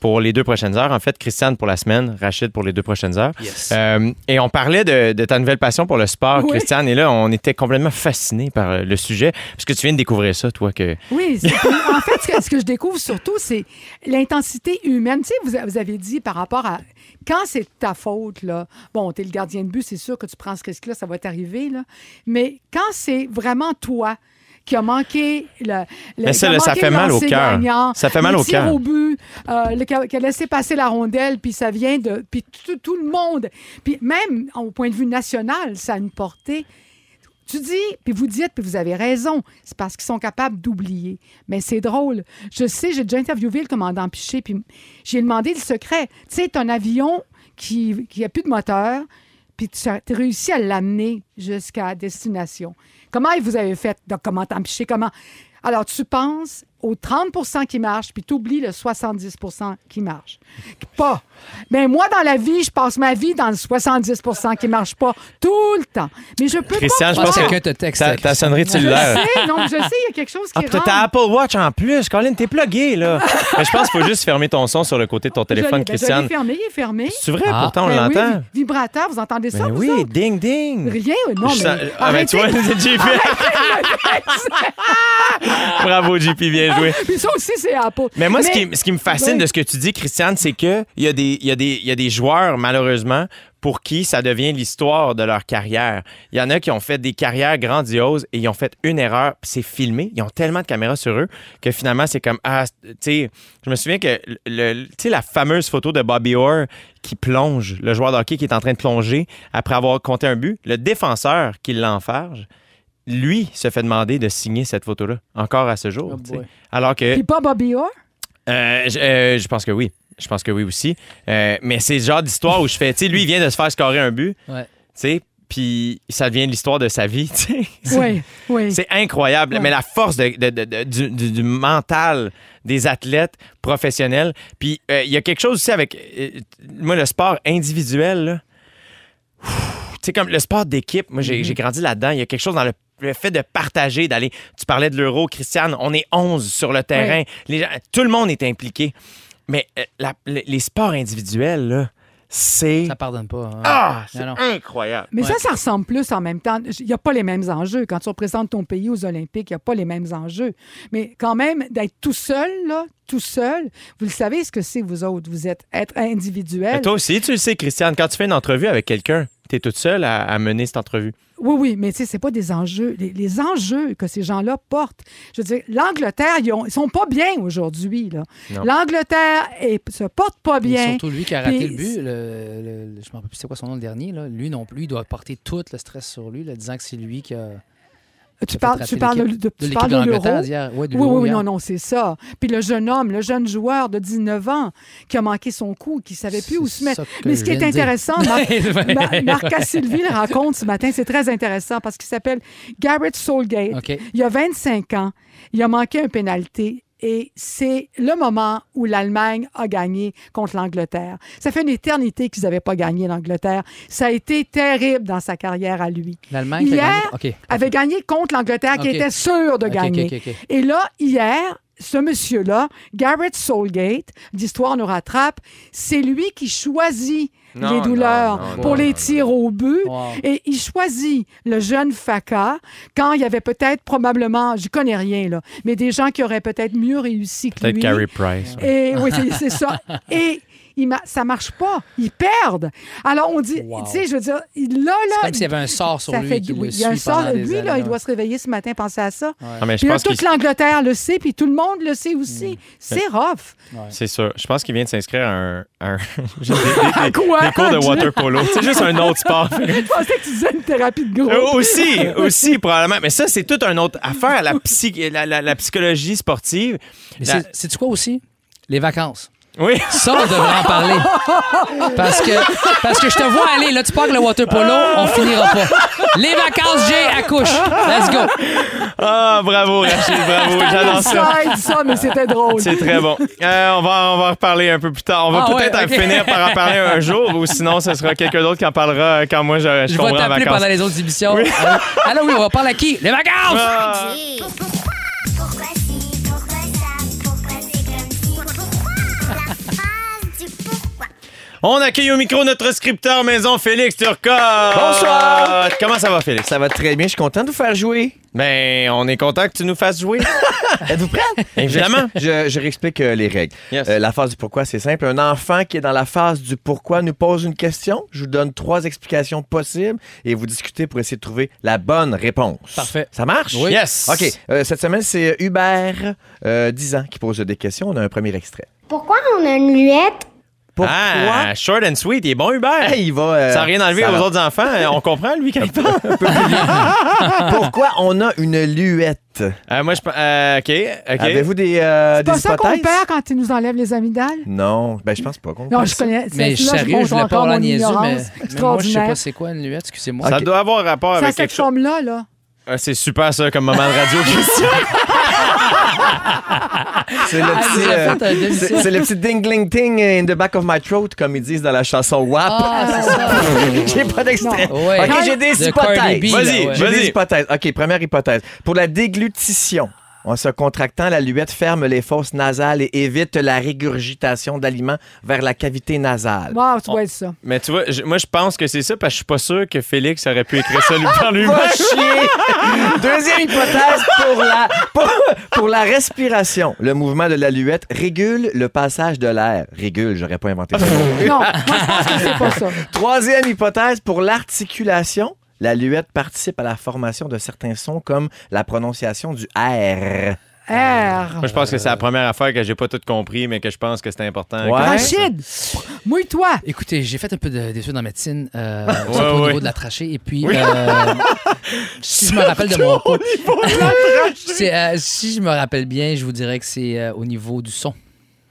pour les deux prochaines heures. En fait, Christiane pour la semaine, Rachid pour les deux prochaines heures. Yes. Euh, et on parlait de, de ta nouvelle passion pour le sport, Oui. Christiane. Et là, on était complètement fascinés par euh, le sujet. Parce que tu viens de découvrir ça, toi, que. Oui, en fait, ce que, ce que je découvre surtout, c'est l'intensité humaine. Tu sais, vous, vous avez dit par rapport à quand c'est ta faute, là, bon, tu es le gardien de but, c'est sûr que tu prends ce risque-là, ça va t'arriver, là. Mais quand c'est vraiment toi qui a manqué le, le- Mais ça, qui a ça manqué fait mal au cœur. Ça fait mal au cœur. au but, euh, qui, a, qui laissé passer la rondelle, puis ça vient de. Puis tout, tout le monde. Puis même au point de vue national, ça a une portée. Tu dis, puis vous dites, puis vous avez raison, c'est parce qu'ils sont capables d'oublier. Mais c'est drôle. Je sais, j'ai déjà interviewé le commandant Piché, puis j'ai demandé le secret. Tu sais, ton avion qui n'a plus de moteur, puis tu as réussi à l'amener jusqu'à destination. Comment vous avez fait, commandant Piché? Comment? Alors, tu penses aux 30 qui marchent, puis tu oublies le 70 qui marche. Pas. Mais moi, dans la vie, je passe ma vie dans le 70 qui marche pas tout le temps. Mais je peux Christian, je pas pense croire. que Quelqu'un te texte. ta, sonnerie de Je cellulaire. sais, non, je sais, il y a quelque chose qui Ah, t'as ta rentre. Apple Watch en plus. Colin, t'es plugué, là. *laughs* Mais je pense qu'il faut juste fermer ton son sur le côté de ton Je l'ai- téléphone, ben, je fermé, il est fermé. C'est vrai, Ah. pourtant, on Ben oui, l'entend. vi- vibrateur, vous entendez ça, Ben vous oui, autres? ding, ding. Rien, non, Je mais... sens- Ah, ben, tu vois, *laughs* arrêtez. JP. Bravo, JP, bien joué. *laughs* Puis ça aussi, c'est Apple. Mais moi, ce, qui, ce qui me fascine Oui. de ce que tu dis, Christiane, c'est qu'il y, a des- il y, a des- il y a des joueurs, malheureusement, pour qui ça devient l'histoire de leur carrière. Il y en a qui ont fait des carrières grandioses et ils ont fait une erreur, c'est filmé. Ils ont tellement de caméras sur eux que finalement, c'est comme. Ah, tu sais, je me souviens que le, la fameuse photo de Bobby Orr qui plonge, le joueur de hockey qui est en train de plonger après avoir compté un but, le défenseur qui l'enfarge. Lui se fait demander de signer cette photo-là, encore à ce jour. Oh tu. Alors que Puis pas Bobby Orr? euh, je, euh, je pense que oui. Je pense que oui aussi. Euh, mais c'est le genre d'histoire où je fais, tu sais, lui, il vient de se faire scorer un but, tu Ouais. sais, puis ça devient l'histoire de sa vie, *laughs* tu sais. Oui, oui. C'est incroyable. Ouais. Mais la force de- de- de- de- du, du- du mental des athlètes professionnels. Puis euh, il y a quelque chose aussi avec, euh, moi, le sport individuel, là. Ouh, Tu sais, comme le sport d'équipe, moi, j'ai j'ai grandi là-dedans. Il y a quelque chose dans le, le fait de partager, d'aller. Tu parlais de l'euro, Christiane, on est 11 sur le terrain. Les gens- tout le monde est impliqué. Mais euh, la- les les sports individuels, là, c'est. Ça pardonne pas. hein. Ah, c'est Non, non. incroyable. Mais Ouais. ça, ça ressemble plus en même temps. Il n'y a pas les mêmes enjeux. Quand tu représentes ton pays aux Olympiques, il n'y a pas les mêmes enjeux. Mais quand même, d'être tout seul, là, tout seul, vous le savez ce que c'est, vous autres. Vous êtes être individuel. Mais toi aussi, tu le sais, Christiane, quand tu fais une entrevue avec quelqu'un, tu es toute seule à, à mener cette entrevue? Oui, oui, mais tu sais, c'est pas des enjeux. Les, les enjeux que ces gens-là portent. Je veux dire, l'Angleterre, ils, ils sont pas bien aujourd'hui. L'Angleterre se porte pas Et bien. surtout lui qui a raté Puis- le but, le, le- le- je me rappelle plus c'est quoi son nom le dernier, là. lui non plus, il doit porter tout le stress sur lui, là, disant que c'est lui qui a, qui Tu parles, tu parles de, tu parles de l'Euro. Ouais, Oui, oui, hier. non, non, c'est ça. Puis le jeune homme, le jeune joueur de 19 ans qui a manqué son coup, qui savait plus où se mettre. Mais ce qui est intéressant, *laughs* Marc, Ma- Marc Sylvie le raconte ce matin, c'est très intéressant parce qu'il s'appelle Garrett Soulgate. Il a 25 ans, il a manqué un pénalité et c'est le moment où l'Allemagne a gagné contre l'Angleterre. Ça fait une éternité qu'ils n'avaient pas gagné l'Angleterre. Ça a été terrible dans sa carrière à lui. L'Allemagne Hier, gagné? Avait gagné contre l'Angleterre qui était sûr de gagner. Et là, hier, ce monsieur-là, Garrett Soulgate, d'Histoire nous rattrape, c'est lui qui choisit Non, les douleurs non, non, pour non, les tirs au but. Wow. Et il choisit le jeune Faka quand il y avait peut-être probablement, je connais rien là, mais des gens qui auraient peut-être mieux réussi que Peut-être lui. Carey Price. Et oui, c'est- c'est ça. *laughs* Et il ma- ça marche pas. Ils perdent. Alors on dit, Wow. tu sais, je veux dire, il- là, C'est là, comme s'il y avait un sort sur ça lui fait, qui oui, le il y a un sort. Lui, années, là, il doit se réveiller ce matin, penser à ça. Non, mais je Puis là, pense qu'il toute l'Angleterre le sait, puis tout le monde le sait aussi. C'est rough. C'est ça. Je pense qu'il vient de s'inscrire à un, un- *laughs* des, des- des- quoi? des cours de water polo. *laughs* C'est juste un autre sport. *laughs* Je pensais que tu disais une thérapie de Euh, groupe. aussi, aussi, probablement. Mais ça, c'est toute une autre affaire, la, psy- la, la- la psychologie sportive. Mais La- c'est- c'est-tu quoi aussi? Les vacances. Oui. Ça, on devrait en parler. Parce que, parce que je te vois aller, là, tu pars avec le water polo, on finira pas. Les vacances, Jay, accouche. Let's go. Ah, bravo, Rachid, bravo. J'adore ça. Ça, mais c'était drôle. C'est très bon. Euh, on, va, on va en reparler un peu plus tard. On va Ah peut-être ouais, ok. finir par en parler un jour ou sinon, ce sera quelqu'un d'autre qui en parlera quand moi je, je Je vais en t'appeler vacances. pendant les autres émissions. Allô, allô, oui, on va parler à qui? Les vacances! Ah. Pourquoi On accueille au micro notre scripteur maison, Félix Turcotte. Bonsoir. Comment ça va, Félix? Ça va très bien, je suis content de vous faire jouer. Ben, on est content que tu nous fasses jouer. *laughs* Êtes-vous prêts? Évidemment. Je, je réexplique euh, les règles. Yes. Euh, la phase du pourquoi, c'est simple. Un enfant qui est dans la phase du pourquoi nous pose une question. Je vous donne trois explications possibles et vous discutez pour essayer de trouver la bonne réponse. Parfait. Ça marche? Oui. Yes. OK. Euh, cette semaine, c'est Hubert, euh, 10 ans, qui pose des questions. On a un premier extrait. Pourquoi on a une luette? Pourquoi? Ah, short and sweet. Il est bon, Hubert. Hey, il va. euh, ça n'a rien enlevé ça aux va. autres enfants. On comprend, lui, quand il parle. *laughs* Pourquoi on a une luette? Euh, moi, je pense. euh, OK. OK. Avez-vous des, euh, C'est des pas ça qu'on hypothèses? perd quand ils nous enlèvent les amygdales? Non, ben je pense pas qu'on Non, je connais. Mais celle-là, sérieux, montre je voulais pas avoir niaiseux, mais, moi, je sais pas c'est quoi une luette, excusez-moi. Ça doit avoir rapport C'est à avec cette quelque chose. forme-là, là. Ah, c'est super, ça, comme moment de radio, *laughs* Christian. C'est le Ah, petit, euh, c'est c'est le petit dingling ting in the back of my throat, comme ils disent dans la chanson WAP. Ah, c'est ça. *laughs* j'ai pas d'extrait. Ouais. OK, j'ai des De Cardi hypothèses. B, là, Vas-y, ouais. J'ai vas-y. des hypothèses. OK, première hypothèse. Pour la déglutition, en se contractant, la luette ferme les fosses nasales et évite la régurgitation d'aliments vers la cavité nasale. Wow, tu vois ça. Mais tu vois, je- moi, je pense que c'est ça parce que je suis pas sûr que Félix aurait pu écrire ça lui *laughs* par lui-même. Va chier! Deuxième hypothèse pour la, pour, pour la respiration. Le mouvement de la luette régule le passage de l'air. Régule, j'aurais pas inventé ça. Non, moi, je pense que c'est pas ça. Troisième hypothèse pour l'articulation. La luette participe à la formation de certains sons comme la prononciation du R. R. Moi, je pense que c'est la première affaire que j'ai pas tout compris, mais que je pense que c'est important. Ouais. Rachid, mouille-toi. Écoutez, j'ai fait un peu de- d'études en médecine, euh, Ouais, *laughs* surtout au ouais. niveau de la trachée. Et puis, euh, si je me rappelle de mon *laughs* cours, *laughs* euh, si je me rappelle bien, je vous dirais que c'est euh, au niveau du son.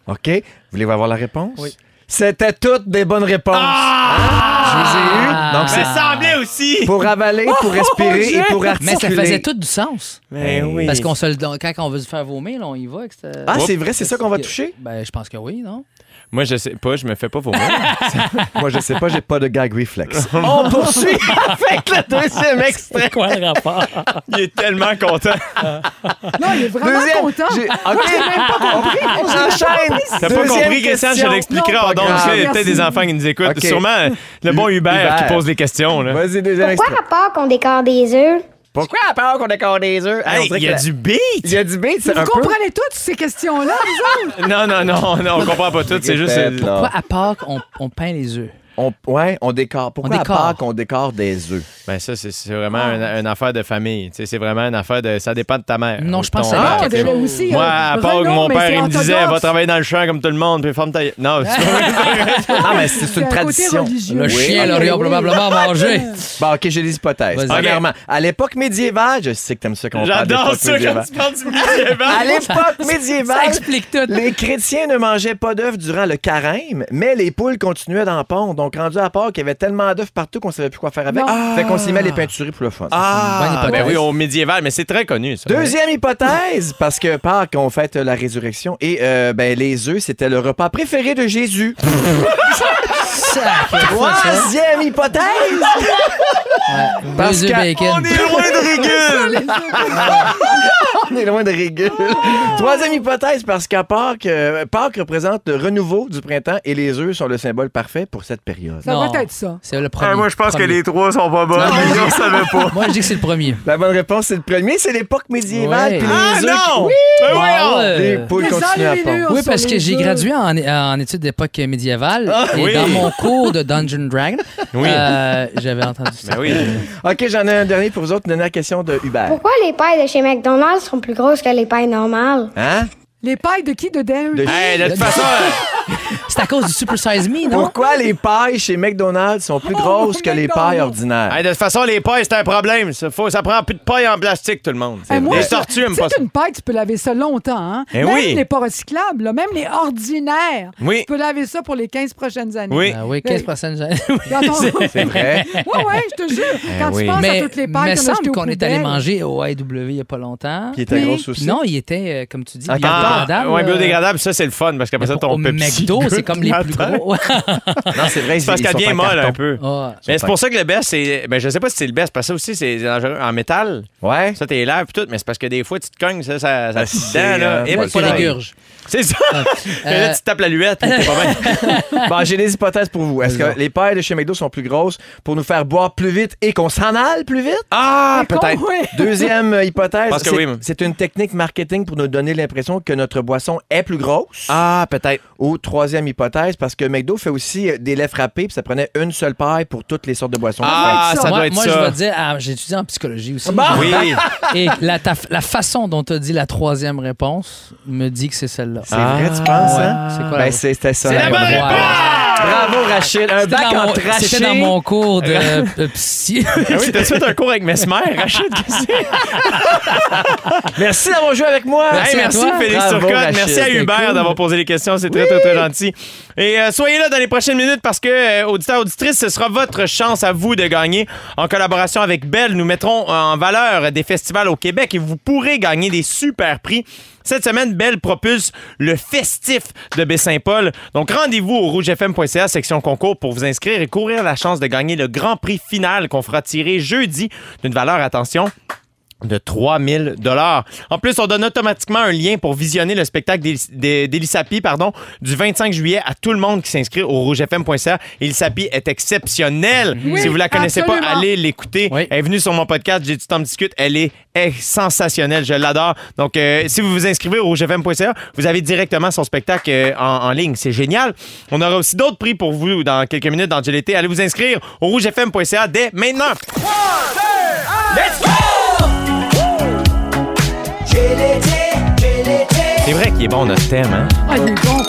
OK? Voulez-vous avoir la réponse? Oui. C'était toutes des bonnes réponses. Je les ai eues. Donc, Ça semblait aussi! pour avaler, pour respirer et pour Mais articuler. ça faisait tout du sens. Ben oui. Parce qu'on se le donne- quand on veut se faire vomir, là, on y va. avec ce- Ah, c'est vrai, c'est ça qu'on va toucher? Ben, je pense que oui, non? Moi, je sais pas, je me fais pas vomir. *laughs* Moi, je sais pas, j'ai pas de gag reflex. On poursuit avec le deuxième extrait. quoi le rapport? Il est tellement content. Non, il est vraiment Deuxième. content. j'ai- Moi, OK. j'ai même pas compris. On enchaîne. T'as pas compris, Christian, je l'expliquerai. Donc, il y a peut-être des enfants qui nous écoutent. OK. Sûrement le bon Hubert, Hubert. qui pose des questions. Là. Vas-y, deuxième Pourquoi extrait. à part qu'on décore des œufs? Pourquoi à part qu'on décore des œufs? Hey, on Hey, il y a la- du beat! Il y a du beat, c'est un Vous peu... comprenez toutes ces questions-là, vous autres? *laughs* Non, non, non, non, on comprend pas tout. C'est juste. Pourquoi à Pâques, on, on peint les œufs? On, ouais, on décore. Pourquoi On décore. à part qu'on décore des œufs? Ben, ça, c'est c'est vraiment une, une affaire de famille. C'est vraiment une affaire de. Ça dépend de ta mère. Non, je pense que. Ah, chose. aussi. Moi, euh, à part que Renaud, mon père, c'est il me disait, va travailler dans le champ comme tout le monde, puis ferme ta. Non, c'est *laughs* Non, mais c'est C'est une tradition. Le Oui. chien l'aurait oui. probablement mangé. Bon, OK, j'ai des hypothèses. Vas-y. Premièrement, à l'époque médiévale, je sais que t'aimes ça qu'on parle J'adore ça quand tu parles du médiéval. *laughs* À l'époque médiévale, Ça explique tout. les chrétiens ne mangeaient pas d'œufs durant le carême, mais les poules continuaient d'en pondre. Donc, rendu à part qu'il y avait tellement d'œufs partout qu'on savait plus quoi faire avec. Fait qu'on s'y met les peinturés pour le fun. Bonne Ah, hypothèse. ben oui, au médiéval, mais c'est très connu, ça. Deuxième hypothèse, parce que Pâques, on fête la résurrection et euh, ben, les œufs, c'était le repas préféré de Jésus. *laughs* Troisième hypothèse! Parce que- bacon. On est loin de régule! *laughs* *laughs* On est loin de régule. Troisième hypothèse, parce qu'à Pâques, euh, Pâques représente le renouveau du printemps et les œufs sont le symbole parfait pour cette période. Ça Non. va être ça. C'est le premier. Ah, moi, je pense que Premier. les trois sont pas bonnes. mais on savait pas. Moi, je dis que c'est le premier. La bonne réponse, c'est le premier, c'est l'époque médiévale. Puis Ah les œufs non! qui- Ben voyons! Ouais. Les poules Les continuent à enluminures. pondre. Oui, parce que j'ai gradué en, en études d'époque médiévale. et oui. dans mon cours de Dungeon Dragon, Oui. euh, j'avais entendu ça. Ben oui. OK, j'en ai un dernier pour vous autres, une dernière question de Hubert. Pourquoi les pailles de chez McDonald's sont plus grosses que les pailles normales? Hein? Les pailles de qui de Dale? De- Hey, de toute façon, *laughs* C'est à cause du Super Size Me, non? Pourquoi les pailles chez McDonald's sont plus Oh, grosses que les pailles ordinaires? hey, de toute façon, les pailles, c'est un problème. Ça, faut, ça prend plus de paille en plastique, tout le monde. Eh, moi, les tortues pas ça. qu'une paille, tu peux laver ça longtemps. Hein? Eh même oui. les pas recyclables, là, même les ordinaires. Oui. Tu peux laver ça pour les 15 prochaines années. Oui. Ah oui, 15 prochaines années. *laughs* Dans ton- *laughs* C'est vrai? Ouais, ouais, je te jure. Quand oui. tu penses Mais à toutes les pailles qu'on a semble qu'on est allé manger au AEW il n'y a pas longtemps. Qui était Oui. grosse aussi. Non, il était, euh, comme tu dis, Ah, biodégradable. ouais, euh, biodégradable, ça, c'est le fun parce qu'après ça, ton Pepsi. McDo, c'est c'est comme les plus gros. *laughs* Non, c'est vrai, parce qu'elle sont vient en molle un peu. Mais c'est pour ça que le best, c'est. Ben, je sais pas si c'est le best, parce que ça aussi, c'est dangereux en métal. Ouais. Ça, t'es lèvres et tout, mais c'est parce que des fois, tu te cognes, ça, ça, ça Ah, dedans, là. euh, Et pas régurges. C'est ça. Et *laughs* là, tu tapes la luette. *laughs* Bon, j'ai des hypothèses pour vous. Est-ce que les pailles de chez McDo sont plus grosses pour nous faire boire plus vite et qu'on s'en aille plus vite? Ah, peut-être. Deuxième euh, hypothèse, Parce que c'est oui, c'est une technique marketing pour nous donner l'impression que notre boisson est plus grosse. Ah, peut-être. Ou troisième hypothèse, parce que McDo fait aussi euh, des laits frappés, puis ça prenait une seule paille pour toutes les sortes de boissons. Ah, ça moi, doit être moi, ça. je vais te dire, ah, j'ai étudié en psychologie aussi. Oui. *laughs* Et la, ta- la façon dont tu as dit la troisième réponse me dit que c'est celle-là. C'est vrai, tu penses, Ouais. hein? C'est quoi Ben, c'était ça. C'est la bonne bonne réponse! Bravo, Rachid. Un bac en mon- traché. C'était dans mon cours de *laughs* euh, psy. Ah oui, t'as fait un cours avec Mesmer, Rachid? *laughs* Merci d'avoir joué avec moi. Merci Hey, à merci toi. Félix Bravo, Turcotte. Rachid. Merci à Hubert cool. d'avoir posé les questions. C'est très, très, très gentil. Et euh, soyez là dans les prochaines minutes parce que, euh, auditeurs, auditrices, ce sera votre chance à vous de gagner. En collaboration avec Belle, nous mettrons en valeur des festivals au Québec et vous pourrez gagner des super prix. Cette semaine, Belle propulse le festif de Baie-Saint-Paul. Donc, rendez-vous au rougefm.ca, section concours, pour vous inscrire et courir la chance de gagner le grand prix final qu'on fera tirer jeudi d'une valeur, attention, de 3000 dollars. En plus, on donne automatiquement un lien pour visionner le spectacle d'Elis- d'E- d'Elisapi pardon, du 25 juillet à tout le monde qui s'inscrit au rougefm.ca. Elisapi est exceptionnelle. si vous la connaissez pas, allez l'écouter. Oui. Elle est venue sur mon podcast, j'ai du temps discute. Elle est, est sensationnelle, je l'adore. Donc, euh, si vous vous inscrivez au rougefm.ca, vous avez directement son spectacle euh, en, en ligne. C'est génial. On aura aussi d'autres prix pour vous dans quelques minutes dans GLT. Allez vous inscrire au rougefm.ca dès maintenant. C'est vrai qu'il est bon notre thème, hein? Ah, il est bon.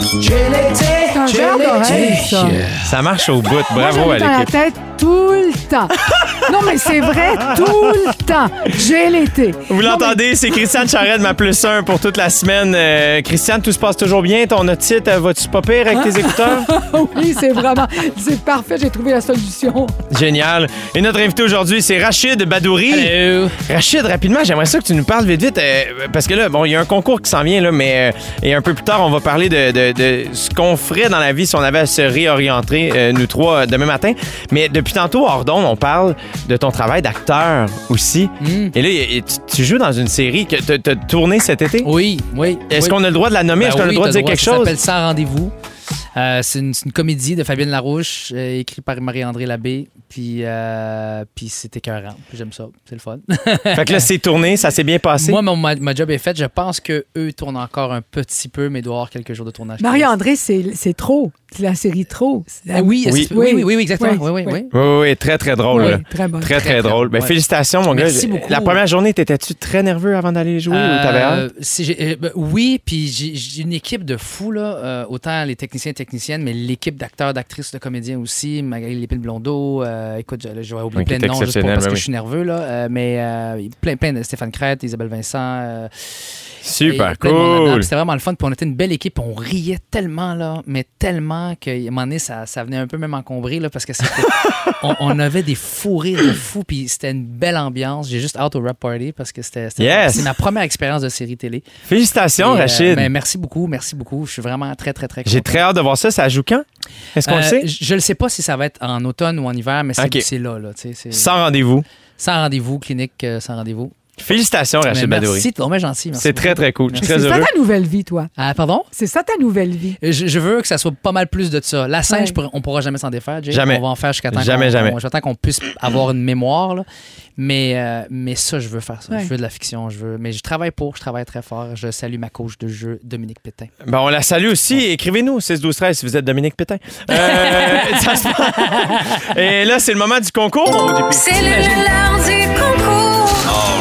C'est un verre d'oreille, ça. Ça marche au bout. Moi, Bravo j'en à ai dans la l'équipe. tête tout le temps. *laughs* Non, mais c'est vrai, tout le temps. J'ai l'été. Vous l'entendez, c'est Christiane Charette, ma plus un pour toute la semaine. Euh, Christiane, tout se passe toujours bien? Ton otite, euh, vas-tu pas pire avec tes écouteurs? *laughs* Oui, c'est vraiment... C'est parfait, j'ai trouvé la solution. Génial. Et notre invité aujourd'hui, c'est Rachid Badouri. Hello. Rachid, rapidement, j'aimerais ça que tu nous parles vite, vite, euh, parce que là, bon, il y a un concours qui s'en vient, là, mais euh, et un peu plus tard, on va parler de, de- de ce qu'on ferait dans la vie si on avait à se réorienter, euh, nous trois, euh, demain matin. Mais depuis tantôt, hors d'onde, on parle de ton travail d'acteur aussi. Mm. Et là, tu, tu joues dans une série que tu as tourné cet été? Oui, oui. Est-ce oui. qu'on a le droit de la nommer? Ben Est-ce qu'on a le droit de dire quelque Ça chose? s'appelle Sans rendez-vous. Euh, c'est une, comédie de Fabienne Larouche, euh, écrite par Marie-André Labbé. Puis, euh, puis c'est écœurant. J'aime ça. C'est le fun. *laughs* Fait que là, c'est tourné, ça s'est bien passé. Moi, mon, ma, ma job est faite. Je pense que eux tournent encore un petit peu, mais il doit y avoir quelques jours de tournage. Marie-André, c'est c'est trop. C'est la série trop. Ah oui, Oui. oui, oui, oui, oui, exactement. Oui, Oui, oui, oui. oui. Oui, oui, très, très drôle. Là. très. Très, très, Très, très drôle. Ben, ouais. félicitations, mon Merci gars. beaucoup. La première journée, t'étais-tu très nerveux avant d'aller jouer ou t'avais Euh, hâte? si euh, ben, oui, puis j'ai j'ai une équipe de fous, là. euh, autant les techniciens et techniciennes, mais l'équipe d'acteurs, d'actrices, de comédiens aussi. Magali Lépine-Blondeau. euh, écoute, je, je vais oublier Oui, plein de noms juste pour- parce ben que oui. je suis nerveux, là. euh, mais euh, plein, plein de Stéphane Crête, Isabelle Vincent. Euh, Super cool. C'était vraiment le fun. Puis on était une belle équipe. On riait tellement, là, mais tellement qu'à un moment donné, ça, ça venait un peu même encombrer, là, parce que *laughs* on, on avait des fous rires de fous. Puis c'était une belle ambiance. J'ai juste hâte au rap party parce que c'était Yes. c'est ma première expérience de série télé. Félicitations, Et, euh, Rachid. ben, merci beaucoup, merci beaucoup. Je suis vraiment très, très, très J'ai content. très hâte de voir ça. Ça joue quand? Est-ce qu'on Euh, le sait? Je le sais pas si ça va être en automne ou en hiver, mais c'est là. là Sans rendez-vous. Sans rendez-vous, clinique euh, sans rendez-vous. Félicitations, Rachid Badouri. Merci, c'est gentil. C'est très, très cool. Je suis C'est très ça heureux. ta nouvelle vie, toi. Ah, pardon? C'est ça ta nouvelle vie. Je, je veux que ça soit pas mal plus de ça. La scène, Ouais. je pourrais- on pourra jamais s'en défaire, Jay. Jamais. On va en faire jusqu'à temps Jamais, qu'on- jamais. temps qu'on puisse avoir une mémoire. là. Mais, euh, mais ça, je veux faire ça. Ouais. Je veux de la fiction. Je veux... Mais je travaille pour, je travaille très fort. Je salue ma coach de jeu, Dominique Pétain. Ben, on la salue aussi. Écrivez-nous 6 12 13 si vous êtes Dominique Pétain. Euh, *laughs* ça se passe. Et là, c'est le moment du concours. C'est le l'heure du concours.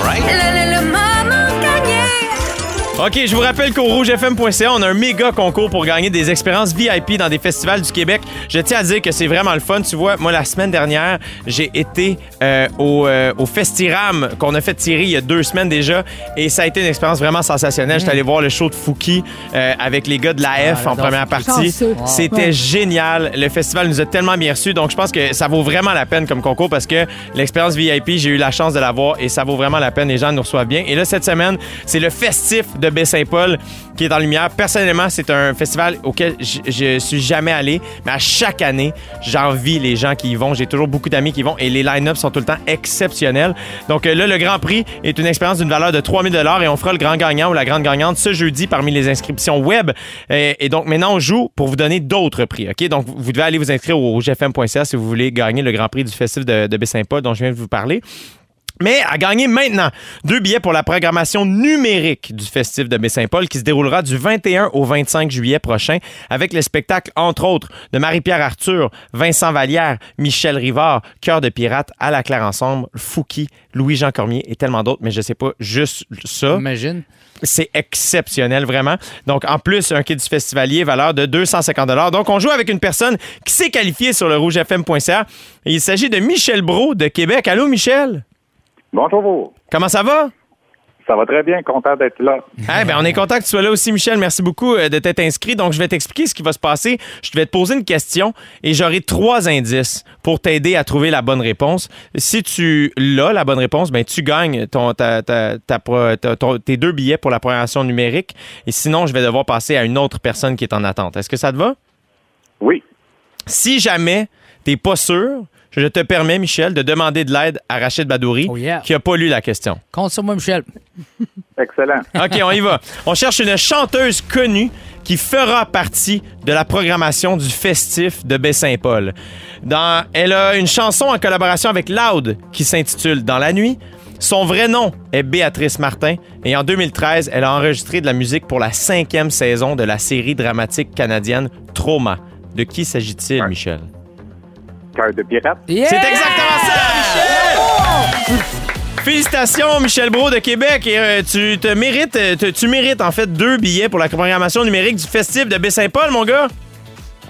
Le, le, le moment gagné. OK, je vous rappelle qu'au rougefm.ca, on a un méga concours pour gagner des expériences VIP dans des festivals du Québec. Je tiens à dire que c'est vraiment le fun. Tu vois, moi, la semaine dernière, j'ai été euh, au, euh, au Festiram qu'on a fait tirer il y a deux semaines déjà et ça a été une expérience vraiment sensationnelle. J'étais allé voir le show de Fouki euh, avec les gars de la F en Mm. j'adore première partie. C'était Ouais. génial. Le festival nous a tellement bien reçus. Donc, je pense que ça vaut vraiment la peine comme concours parce que l'expérience VIP, j'ai eu la chance de l'avoir et ça vaut vraiment la peine. Les gens nous reçoivent bien. Et là, cette semaine, c'est le festif de Baie-Saint-Paul qui est en lumière. Personnellement, c'est un festival auquel je, je suis jamais allé, mais à chaque année, j'envie les gens qui y vont. J'ai toujours beaucoup d'amis qui y vont et les line-ups sont tout le temps exceptionnels. Donc euh, là, le Grand Prix est une expérience d'une valeur de 3000 dollars et on fera le grand gagnant ou la grande gagnante ce jeudi parmi les inscriptions web. Et, et donc maintenant, on joue pour vous donner d'autres prix. OK? Donc vous vous devez aller vous inscrire au gfm.ca si vous voulez gagner le Grand Prix du Festival de, de Baie-Saint-Paul dont je viens de vous parler. Mais à gagner maintenant, deux billets pour la programmation numérique du Festif de Baie-Saint-Paul qui se déroulera du 21 au 25 juillet prochain avec les spectacles, entre autres, de Marie-Pierre Arthur, Vincent Vallière, Michel Rivard, Cœur de pirate, À la Claire Ensemble, Fouki, Louis-Jean Cormier et tellement d'autres, mais je sais pas juste ça. Imagine. C'est exceptionnel, vraiment. Donc, en plus, un kit du festivalier, valeur de 250 Donc, on joue avec une personne qui s'est qualifiée sur le rougefm.ca. Il s'agit de Michel Brault de Québec. Allô, Michel? Bonjour. Comment ça va? Ça va très bien, content d'être là. Eh ben, on est content que tu sois là aussi, Michel. Merci beaucoup euh, de t'être inscrit. Donc, je vais t'expliquer ce qui va se passer. Je vais te poser une question et j'aurai trois indices pour t'aider à trouver la bonne réponse. Si tu l'as, la bonne réponse, ben, tu gagnes ton, ta- ta- ta pro- ta- ton- tes deux billets pour la programmation numérique. Et sinon, je vais devoir passer à une autre personne qui est en attente. Est-ce que ça te va? Oui. Si jamais t'es pas sûr, je te permets, Michel, de demander de l'aide à Rachid Badouri, Oh yeah. qui a pas lu la question. Compte sur moi, Michel. *laughs* Excellent. OK, on y va. On cherche une chanteuse connue qui fera partie de la programmation du festif de Baie-Saint-Paul. Dans, elle a une chanson en collaboration avec Loud qui s'intitule Dans la nuit. Son vrai nom est Béatrice Martin et en 2013, elle a enregistré de la musique pour la cinquième saison de la série dramatique canadienne Trauma. De qui s'agit-il, Michel? Cœur de pirate. Yeah! C'est exactement ça, Michel! Félicitations, Michel Brault de Québec. Et, euh, tu te mérites, euh, tu, tu mérites en fait deux billets pour la programmation numérique du Festif de Baie-Saint-Paul, mon gars.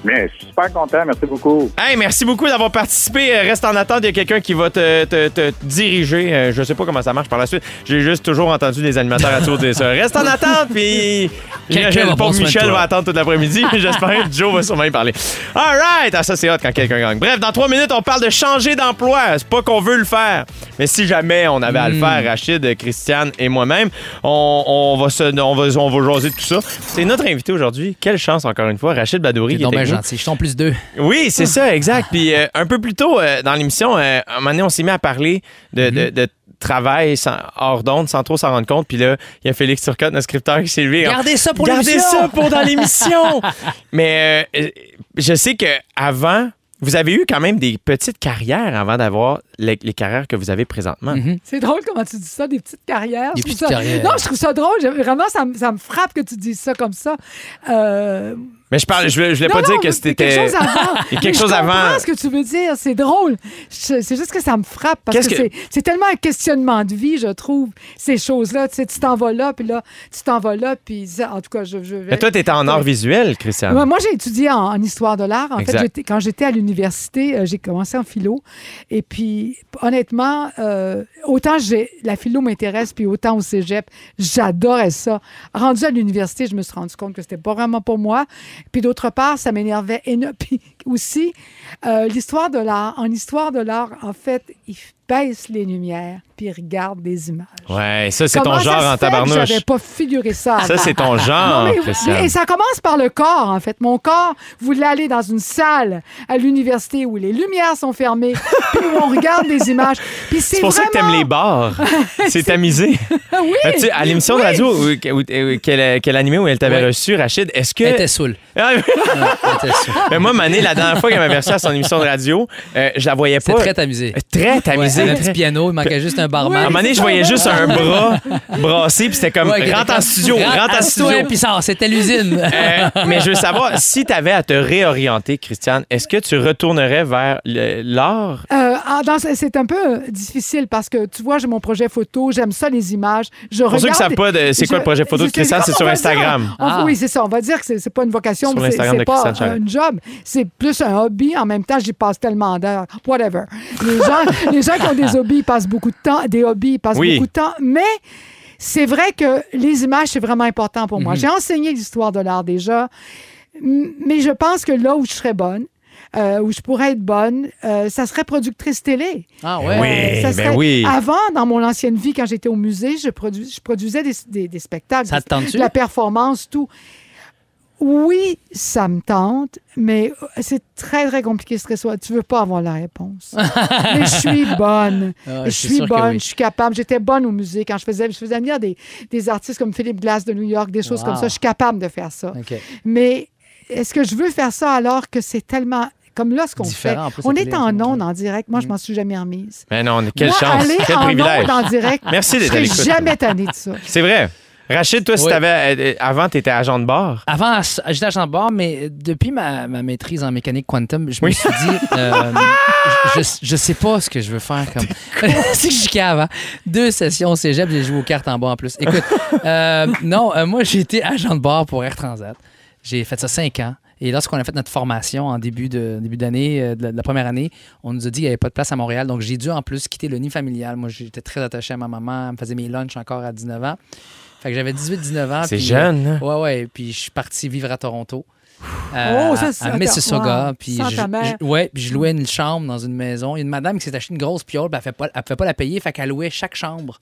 Bien, je suis super content, merci beaucoup. Hey, merci beaucoup d'avoir participé. Euh, Reste en attente, il y a quelqu'un qui va te, te- te diriger. Euh, je sais pas comment ça marche par la suite. J'ai juste toujours entendu des animateurs à tour dire ça. Reste en attente, puis Quelqu'un va Michel va attendre toute l'après-midi. *laughs* J'espère que Joe va sûrement y parler. All right! Ah, ça, c'est hot quand quelqu'un gagne. Bref, dans trois minutes, on parle de changer d'emploi. C'est pas qu'on veut le faire. Mais si jamais on avait à le faire, Rachid, Christiane et moi-même, on, on va se, on va, on va jaser de tout ça. C'est notre invité aujourd'hui. Quelle chance, encore une fois, Rachid Badouri. Qui est gentil. Je suis ton plus deux. Oui, c'est ça, exact. Puis euh, un peu plus tôt euh, dans l'émission, euh, à un moment donné, on s'est mis à parler de, de- de travail sans, hors d'onde, sans trop s'en rendre compte. Puis là, il y a Félix Turcotte, notre scripteur, qui s'est levé. Gardez ça pour Gardez l'émission! ça pour dans l'émission! *laughs* Mais euh, je sais que avant, vous avez eu quand même des petites carrières avant d'avoir les, les carrières que vous avez présentement. C'est drôle comment tu dis ça, des petites carrières. Des Je trouve petites ça- carrières. Non, je trouve ça drôle. Je- Vraiment, ça, me- ça me frappe que tu dises ça comme ça. Euh, Mais je parle, je voulais, je voulais non, pas non, dire que c'était. quelque chose avant. *laughs* Il y a quelque chose avant. ce que tu veux dire. C'est drôle. C'est juste que ça me frappe parce que, Qu'est-ce que- c'est- c'est tellement un questionnement de vie, je trouve, ces choses-là. Tu sais, tu t'en vas là, puis là, tu t'en vas là, puis en tout cas, je, je. Mais toi, t'étais en art visuel, Christiane. Ouais, moi, j'ai étudié en, en histoire de l'art. En Exact. fait, quand j'étais à l'université, euh, j'ai commencé en philo. Et puis, honnêtement, euh, autant la philo m'intéresse, puis autant au cégep, j'adorais ça. Rendu à l'université, je me suis rendu compte que c'était pas vraiment pour moi. Puis d'autre part, ça m'énervait. *laughs* Puis aussi, euh, l'histoire de l'art, en histoire de l'art, en fait, il baisse les lumières, puis il regarde des images. Ouais, ça, c'est ton genre en tabarnouche. J'avais pas figuré ça. Ça, c'est ton genre, Non, mais- et ça commence par le corps, en fait. Mon corps voulait aller dans une salle à l'université où les lumières sont fermées, *laughs* puis où on regarde des images. Puis c'est C'est pour ça que t'aimes les bars. *laughs* C'est tamisé. *laughs* oui. Tu sais, à l'émission de radio où- où- où- qu'elle qu'elle animait où elle t'avait Oui. reçu, Rachid, est-ce que. Elle était saoule. Ah, elle était saoule. mais moi, Mané, la dernière fois qu'elle m'avait reçu à son émission de radio, euh, je la voyais C'est pas. très tamisé. Euh, Très Ouais, petit piano, il manquait juste un À barman. un moment donné, je voyais juste un bras brassé, puis c'était comme Ouais, rentre en studio, rentre en Assis-toi, studio. puis sors, c'était l'usine. Euh, mais je veux savoir, si tu avais à te réorienter, Christiane, est-ce que tu retournerais vers le- l'art? Euh, c'est un peu euh, difficile parce que tu vois, j'ai mon projet photo, j'aime ça les images. Je Pour ceux qui regarde- savent pas de- c'est quoi le projet photo de Christiane, c'est on sur Instagram. dire- on- Ah. Oui, c'est ça. On va dire que c'est c'est pas une vocation, c'est l'Instagram c'est de pas Charest. un job. C'est plus un hobby. En même temps, j'y passe tellement d'heures. Whatever. Les gens, *laughs* les gens qui ont des hobbies, ils passent beaucoup de temps. Des hobbies, ils passent Oui. beaucoup de temps. Mais c'est vrai que les images, c'est vraiment important pour Mhm. moi. J'ai enseigné l'histoire de l'art déjà, mais je pense que là où je serais bonne, euh, où je pourrais être bonne, euh, ça serait productrice télé. Ah ouais? Oui, Euh, ben oui. Avant, dans mon ancienne vie, quand j'étais au musée, je, produ- je produisais des, des- des spectacles. Ça te? De la performance, tout. Oui, ça me tente, mais c'est très, très compliqué ce soit. Tu veux pas avoir la réponse. *laughs* mais je suis bonne. Ah, je suis bonne, oui. je suis capable. J'étais bonne au musée quand je faisais, je faisais venir des, des artistes comme Philippe Glass de New York, des choses Wow. comme ça. Je suis capable de faire ça. Mais est-ce que je veux faire ça alors que c'est tellement. Comme là, ce qu'on fait. Différent, en plus, On est en ondes en direct. Moi, je m'en suis jamais remise. Mais non, quelle Moi, chance, aller quel en privilège. ondes en direct, *laughs* Merci je d'être à serais jamais tannée de ça. C'est vrai. Rachid, toi, si Oui. t'avais, euh, avant, tu étais agent de bar. Avant, j'étais agent de bord, mais depuis ma, ma maîtrise en mécanique quantum, je me suis dit, euh, je, *laughs* je, je sais pas ce que je veux faire comme. *laughs* c'est que je cave, hein? Deux sessions au cégep, j'ai joué aux cartes en bas en plus. Écoute, euh, non, euh, moi, j'ai été agent de bord pour Air Transat. J'ai fait ça cinq ans. Et lorsqu'on a fait notre formation en début de début d'année, euh, de, la, de la première année, on nous a dit qu'il n'y avait pas de place à Montréal. Donc, j'ai dû en plus quitter le nid familial. Moi, j'étais très attaché à ma maman. Elle me faisait mes lunchs encore à 19 ans. Fait que j'avais 18-19 ans. C'est jeune, hein? Ouais, ouais. Puis je suis parti vivre à Toronto. Euh, Oh, ça, à- Mississauga. wow. Puis je, ouais, puis je louais une chambre dans une maison. Il y a une madame qui s'est acheté une grosse piole, puis elle ne pouvait, pas- elle pouvait pas la payer, fait qu'elle louait chaque chambre.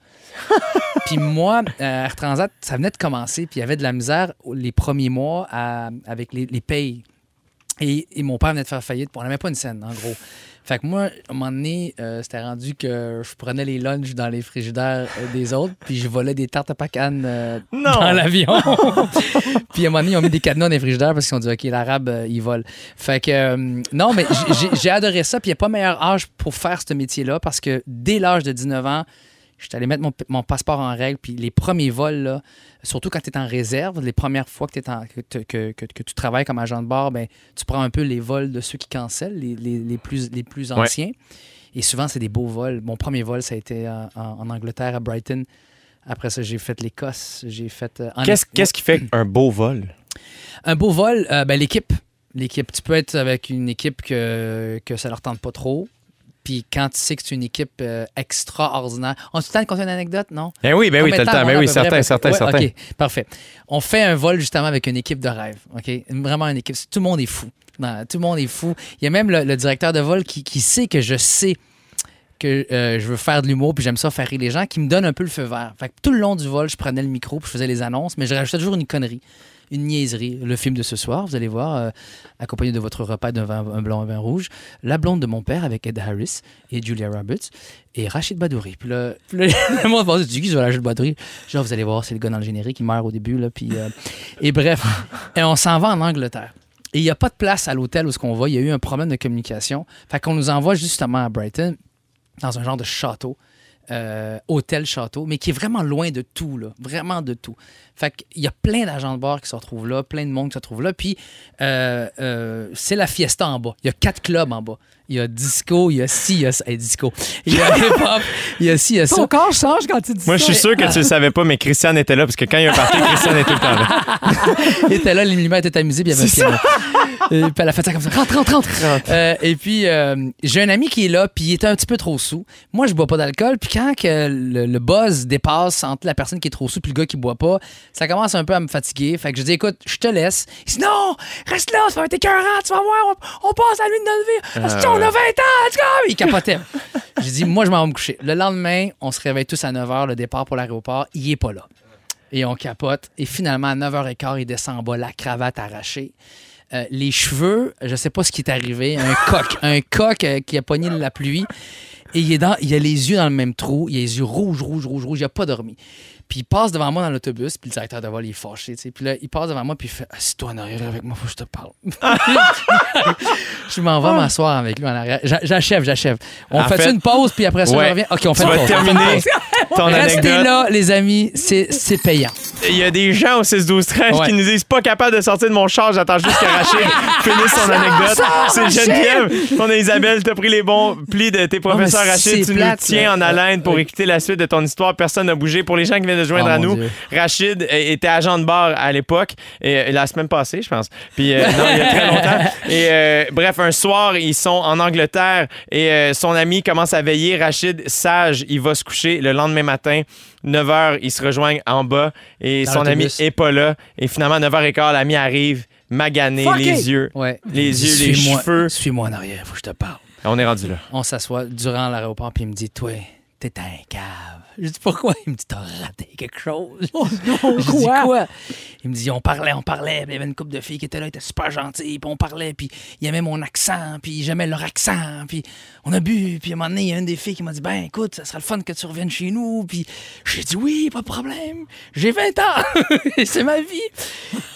*laughs* puis moi, euh, Air Transat, ça venait de commencer, puis il y avait de la misère les premiers mois à- avec les, les payes. Et, et mon père venait de faire faillite, puis on n'avait pas une scène, en gros. Fait que moi, à un moment donné, euh, c'était rendu que je prenais les lunchs dans les frigidaires euh, des autres, puis je volais des tartes à pacane euh, dans l'avion. *laughs* puis à un moment donné, ils ont mis des cadenas dans les frigidaires parce qu'ils ont dit, OK, l'arabe, il vole. Fait que, non, mais j'ai adoré ça, puis il n'y a pas meilleur âge pour faire ce métier-là parce que dès l'âge de 19 ans, J'étais allé mettre mon, mon passeport en règle, puis les premiers vols, là, surtout quand tu es en réserve, les premières fois que, en- que, que- que- que tu travailles comme agent de bord, ben, tu prends un peu les vols de ceux qui cancellent, les, les- les plus, les plus Ouais. anciens. Et souvent, c'est des beaux vols. Mon premier vol, ça a été en, en- Angleterre, à Brighton. Après ça, j'ai fait l'Écosse. J'ai fait. euh, qu'est-ce qui fait un beau vol? Un beau vol, euh, ben, l'équipe. L'équipe. Tu peux être avec une équipe que, que ça leur tente pas trop. Puis quand tu sais que c'est une équipe euh, extraordinaire. On a le temps de conter une anecdote, non? Ben oui, ben oui, t'as le temps? Ben oui, certain, certain, Ouais, certain. OK, parfait. On fait un vol justement avec une équipe de rêve. OK? Vraiment une équipe. Tout le monde est fou. Non, tout le monde est fou. Il y a même le, le directeur de vol qui, qui sait que je sais que euh, je veux faire de l'humour puis j'aime ça faire rire les gens qui me donne un peu le feu vert. Tout le long du vol, je prenais le micro puis je faisais les annonces, mais je rajoutais toujours une connerie, une niaiserie. Le film de ce soir, vous allez voir, euh, accompagné de votre repas d'un vin un blanc, un vin rouge, La blonde de mon père avec Ed Harris et Julia Roberts et Rachid Badouri. Puis là, *laughs* pense, tu dis qui c'est Rachid Badouri? Genre, vous allez voir, c'est le gars dans le générique qui meurt au début. Là, puis, euh, et bref, et on s'en va en Angleterre. Et il n'y a pas de place à l'hôtel où ce qu'on va. Il y a eu un problème de communication. Fait qu'on nous envoie justement à Brighton, dans un genre de château, euh, hôtel château, mais qui est vraiment loin de tout, là. Vraiment de tout. Fait qu'il y a plein d'agents de bord qui se retrouvent là, plein de monde qui se retrouve là. Puis euh, euh, c'est la fiesta en bas. Il y a quatre clubs en bas. Il y a disco, il y a ci, il y a. Hey, disco. Il y a *laughs* hip-hop, il y a ci, il y a ça. Ton corps change quand tu dis Moi, je suis sûr que tu le savais pas, mais Christiane était là, parce que quand il y a un party, *laughs* Christiane était tout le temps là. Il était là, les lumières étaient amusées, puis il y avait un piano. *laughs* Et puis elle a fait ça comme ça. Rentre, rentre, rentre. Euh, et puis, euh, j'ai un ami qui est là, puis il était un petit peu trop sous. Moi, je bois pas d'alcool, puis quand que le, le buzz dépasse entre la personne qui est trop sous puis le gars qui boit pas, ça commence un peu à me fatiguer. Fait que je dis, écoute, je te laisse. Il dit, non, reste là, ça va être écœurant, tu vas voir, on, on passe à la nuit de notre vie. Asti, on a 20 ans, let's go! Il capotait. *laughs* J'ai dit, moi, je m'en vais me coucher. Le lendemain, on se réveille tous à 9 h, le départ pour l'aéroport, il est pas là. Et on capote. Et finalement, à 9h15, il descend en bas, la cravate arrachée. Euh, les cheveux, je sais pas ce qui est arrivé. Un *laughs* coq. Un coq euh, qui a pogné la pluie. Et il, est dans, il a les yeux dans le même trou. Il a les yeux rouges, rouges, rouges, rouges. Il a pas dormi. Puis il passe devant moi dans l'autobus, puis le directeur de vol, il est fâché, tu sais. Puis là, il passe devant moi, puis il fait Assis-toi en arrière avec moi, faut que je te parle. *laughs* je m'en vais m'asseoir avec lui en arrière. J'a- J'achève, j'achève. On En fait, fait- une pause, puis après ça, Ouais. je reviens? OK, on fait Tu une pause. Terminer ton Restez anecdote. là, les amis, c'est payant. Il y a des gens au 6 12 13 Ouais. qui nous disent pas capable de sortir de mon char, j'attends juste que Rachid *laughs* finisse son anecdote. C'est Geneviève. On a Isabelle, t'as pris les bons plis de tes professeurs Rachid, tu plate, nous tiens là. en haleine pour Ouais. écouter la suite de ton histoire, personne n'a bougé. Pour les gens qui viennent de se joindre Oh, à nous, Dieu. Rachid euh, était agent de bar à l'époque et euh, la semaine passée, je pense. Puis euh, non, il y a très *laughs* longtemps. Et euh, bref, un soir, ils sont en Angleterre et euh, son ami commence à veiller. Rachid, sage, il va se coucher le lendemain matin. 9 h, ils se rejoignent en bas et Dans son ami est pas là. Et finalement, à 9h15, l'ami arrive. magané, Fuck les it. yeux. Ouais. Les yeux, les Suis-moi- cheveux. Suis-moi en arrière, faut que je te parle. On est rendu là. On s'assoit durant l'aéroport, puis il me dit Toi, t'es un cave. Je dis Pourquoi? Il me dit T'as raté quelque chose. *laughs* non, Je dis quoi? quoi? Il me dit, on parlait, on parlait. puis Il y avait une couple de filles qui étaient là, étaient super gentilles. Puis on parlait, puis il aimait mon accent, puis j'aimais leur accent. Puis on a bu, puis à un moment donné, il y a une des filles qui m'a dit, ben écoute, ça serait le fun que tu reviennes chez nous. Puis j'ai dit, oui, pas de problème. J'ai 20 ans. *laughs* C'est ma vie.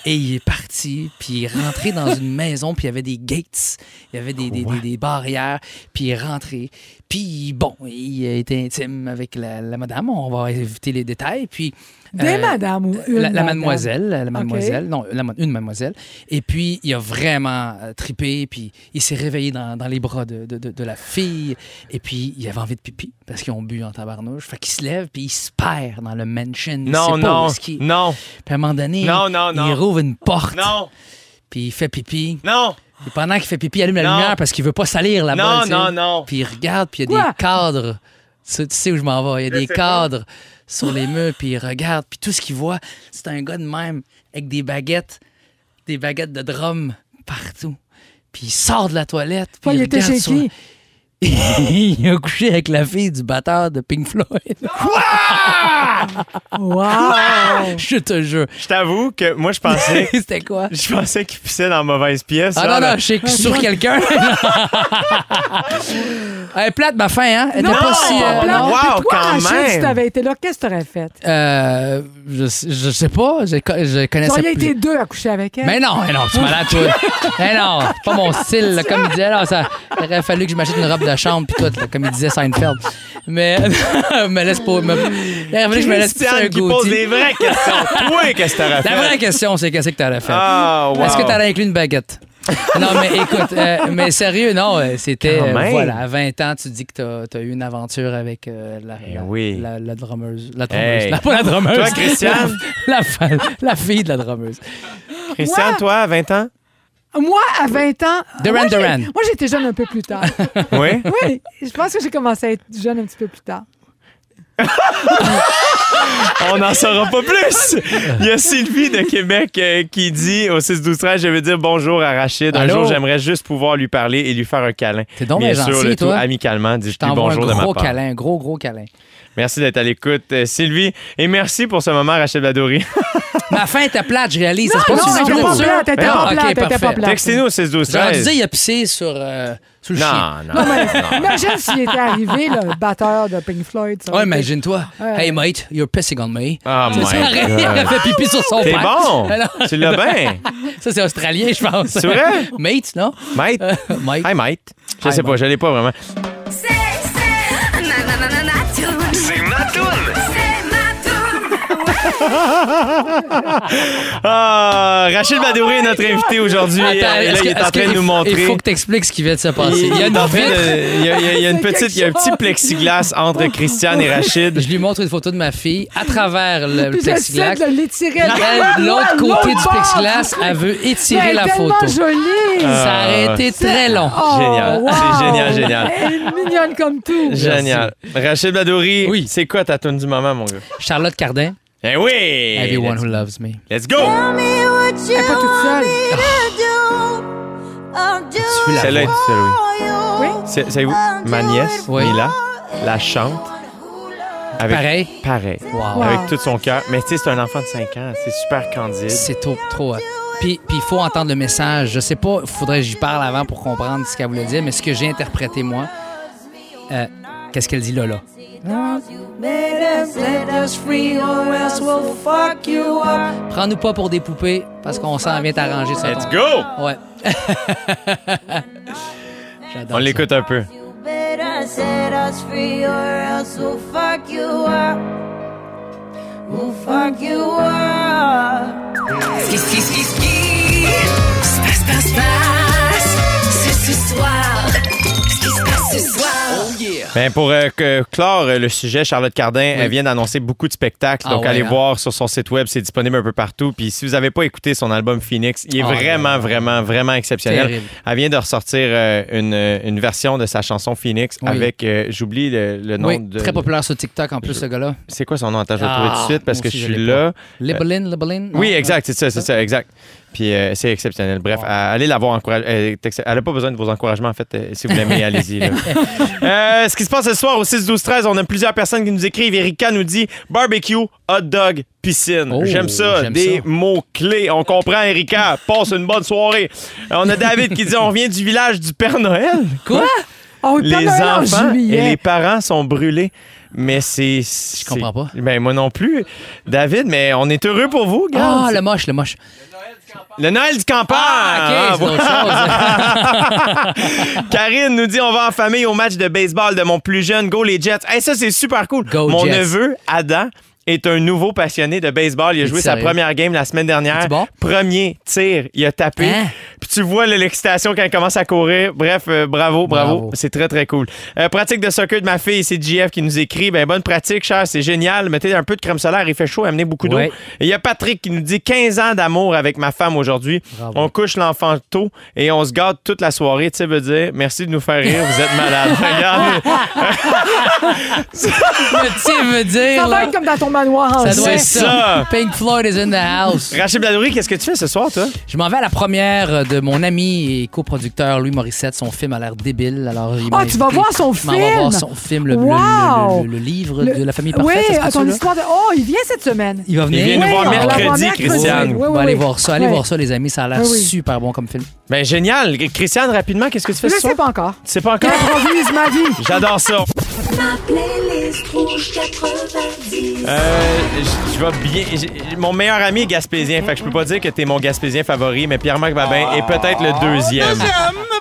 Et il est parti, puis il est rentré dans une maison, puis il y avait des gates, il y avait des, des, des- des barrières, puis il est rentré. Puis bon, il a été intime avec la, la madame, on va éviter les détails. Puis Des euh, madames ou une la, la madame? mademoiselle, la mademoiselle, non, la une mademoiselle. Et puis, il a vraiment euh, trippé, puis il s'est réveillé dans, dans les bras de, de- de- de la fille. Et puis, il avait envie de pipi, parce qu'ils ont bu en tabarnouche. Fait qu'il se lève, puis il se perd dans le mansion. Il Non, non, non, Puis à un moment donné, Non, non, il rouvre une porte, non, puis il fait pipi. non, Et pendant qu'il fait pipi, il allume la Non. lumière parce qu'il veut pas salir là-bas. non, tu sais. non, non. Puis il regarde, puis il y a Quoi? des cadres. Tu tu sais où je m'en vais. Il y a Je des sais pas. cadres sur les murs, puis il regarde, puis tout ce qu'il voit, c'est un gars de même, avec des baguettes, des baguettes de drum partout. Puis il sort de la toilette, puis il était regarde chez sur- qui? *laughs* il a couché avec la fille du batteur de Pink Floyd. Wow! je te jure. Je t'avoue que moi, je pensais, *laughs* C'était quoi? je pensais qu'il pissait dans la mauvaise pièce. Ah genre, non, là. non, je sais que sur quelqu'un. *laughs* *laughs* Elle est plate, ma fin, hein? Elle était Non, pas si. euh, Blanc. non. wow, Puis toi, quand Rachel, si même. t'avais été là, qu'est-ce que t'aurais fait? Euh, je, je sais pas, je, co- je Tu connaissais aurais plus. été deux à coucher avec elle. Mais non, mais non, tu es malade, toi. mais non, c'est pas mon style, là, comme il disait. Là, ça, il aurait fallu que je m'achète une robe de chambre, puis tout, là, comme il disait Seinfeld. Mais, me laisse pas. Me, il aurait que je me laisse pousser un pose des vraies questions. *laughs* Toi, qu'est-ce que t'aurais fait? La vraie question, c'est qu'est-ce que t'aurais fait? Ah, wow. Est-ce que t'aurais inclus une baguette? *laughs* non, mais écoute, euh, mais sérieux, non, euh, c'était. Euh, voilà, à 20 ans, tu dis que t'as as eu une aventure avec euh, la, Eh la, oui. la, la drummeuse. La drummeuse. Hey. La, pas la drummeuse. Toi, Christiane? *laughs* La, la, la fille de la drummeuse. Christiane, toi, à 20 ans? Moi, à 20 ans. Duran Duran. Moi, j'étais jeune un peu plus tard. Oui? oui, je pense que j'ai commencé à être jeune un petit peu plus tard. *laughs* On n'en saura pas plus. Il y a Sylvie de Québec euh, qui dit au 6 12 13 je veux dire bonjour à Rachid. Un Allô? jour, j'aimerais juste pouvoir lui parler et lui faire un câlin. T'es donc Bien gentil, le tout toi. amicalement. Dis Je t'envoie bonjour un de ma gros part. câlin, un gros, gros câlin. Merci d'être à l'écoute, euh, Sylvie. Et merci pour ce moment, Rachid Badouri. *laughs* Ma fin était plate, je réalise. Non, non, elle était le pas plate, Ah, pas ok, plate, parfait. pas plate. Textez-nous au 6 12 J'aurais dû 13 dire, il a pissé sur, euh, sur le chien. Non, non, non. Imagine s'il était arrivé, le batteur de Pink Floyd. ça Ouais, aurait été- imagine-toi. Ouais. Hey, mate, you're pissing on me. Oh Ça, my ça aurait- il aurait God. fait pipi sur son T'es père. bon. Ah non. Tu l'as bien. *laughs* Ça, c'est australien, je pense. C'est vrai? Mate, non? Mate. Euh, Mate. Hi, mate. Je Hi, sais pas, je l'ai pas vraiment. *laughs* Ah, Rachid Badouri est notre invité aujourd'hui. Attends, que- il est en train de nous faut- montrer. Il faut que tu expliques ce qui vient de se passer. Il y a une il y a, il y a- petite, il y a un petit plexiglas entre Christiane et Rachid. Je lui montre une photo de ma fille à travers le Puis j'essaie plexiglas. de l'étirer. L'autre côté du plexiglas, elle veut étirer la photo. Elle est tellement jolie. Ça aurait été très long. Oh, Génial. wow. C'est génial, génial. Elle est mignonne comme tout. Génial. Rachid Badouri, Oui. c'est quoi ta tune du moment, mon gars? Charlotte Cardin, Eh oui! Everyone Who Loves Me. Let's go! Elle est pas toute seule. Tu la Celle-là est voix? toute seule, oui. Oui. C'est- Savez-vous, ma nièce, Oui. Mila, la chante. Avec, Pareil? Pareil. Wow. Wow. Avec tout son cœur. Mais tu sais, c'est un enfant de 5 ans. C'est super candide. C'est trop, trop hot. Puis puis il faut entendre le message. Je sais pas, il faudrait que j'y parle avant pour comprendre ce qu'elle voulait dire, mais ce que j'ai interprété, moi, euh, qu'est-ce qu'elle dit là, là? Prends-nous pas pour des poupées parce qu'on s'en vient t'arranger ça. Let's go! Ouais. *laughs* J'adore On l'écoute un peu. Ski, ski, ski, ski. Passe, passe, passe. C'est ce soir. Ce soir. Ben, pour euh, que- clore euh, le sujet, Charlotte Cardin, Oui. elle vient d'annoncer beaucoup de spectacles. Ah donc, ouais, allez hein? voir sur son site web, c'est disponible un peu partout. Puis, si vous n'avez pas écouté son album Phoenix, il est Ah, vraiment, ouais. vraiment, vraiment exceptionnel. Terrible. Elle vient de ressortir euh, une, euh, une version de sa chanson Phoenix Oui. avec, euh, j'oublie le, le nom Oui, de. très populaire sur TikTok en plus, ce gars-là. C'est quoi son nom? Attends, je vais le trouver tout de Ah, suite parce que aussi, je suis là. Libelin, Libelin? Oui, exact, c'est ça, c'est ça, exact. Puis euh, c'est exceptionnel. Bref, allez la voir. encourage- euh, Elle n'a pas besoin de vos encouragements, en fait. euh, si vous l'aimez, *laughs* allez-y. Euh, ce qui se passe ce soir au 6-12-13, on a plusieurs personnes qui nous écrivent. Erika nous dit barbecue, hot dog, piscine. Oh, j'aime ça. Des ça. mots-clés. On comprend, Erika. Passe une bonne soirée. On a David qui dit on vient du village du Père Noël. Quoi? Oh, Père Les enfants et les parents sont brûlés. Mais c'est. Je comprends pas. Ben, moi non plus. David, mais on est heureux pour vous, gars. Ah, le moche, le moche. Le Noël du campagne! Ah, OK, c'est Ah. *laughs* Karine nous dit on va en famille au match de baseball de mon plus jeune. Go les Jets. Hey, ça, c'est super cool. Go mon Jets. neveu, Adam, est un nouveau passionné de baseball. Il a joué sa première game la semaine dernière. Bon? Premier tir, il a tapé. Hein? Puis tu vois l'excitation quand il commence à courir. Bref, euh, bravo, bravo. Bravo. C'est très, très cool. Euh, pratique de soccer de ma fille, c'est JF qui nous écrit. Ben, bonne pratique, cher, c'est génial. Mettez un peu de crème solaire, il fait chaud, amenez beaucoup d'eau. Ouais. Il y a Patrick qui nous dit 15 ans d'amour avec ma femme aujourd'hui. On couche l'enfant tôt et on se garde toute la soirée. Tu sais, veut dire merci de nous faire rire, vous êtes malades. *laughs* Regarde. Type veut dire. Ça va être comme dans ton juillet. être C'est ça. ça. Pink Floyd is in the house. Rachid Bladouri, qu'est-ce que tu fais ce soir, toi? Je m'en vais à la première de mon ami et coproducteur Louis Morissette. Son film a l'air débile. Alors, il m'a Ah, tu vas voir son Je m'en vais voir film? son film, le, Wow! le- le- le livre Le- de la famille Oui, parfaite. peut-tu, ton histoire de. Oh, il vient cette semaine. Il va venir. Il vient nous Oui, voir on va la voir mercredi, mercredi. Christiane. Oui, oui, On va aller oui. voir ça. Allez Oui. voir ça, les amis. Ça a l'air oui. super bon comme film. Ben génial. Christiane, rapidement, qu'est-ce que tu fais Je ce soir? sais pas encore. Tu sais pas encore? Improvise ma vie. J'adore ça. Ma playlist rouge 90. Euh, je je vais bien. Mon meilleur ami est gaspésien, fait que je peux pas dire que t'es mon gaspésien favori, mais Pierre-Marc Babin est peut-être le deuxième.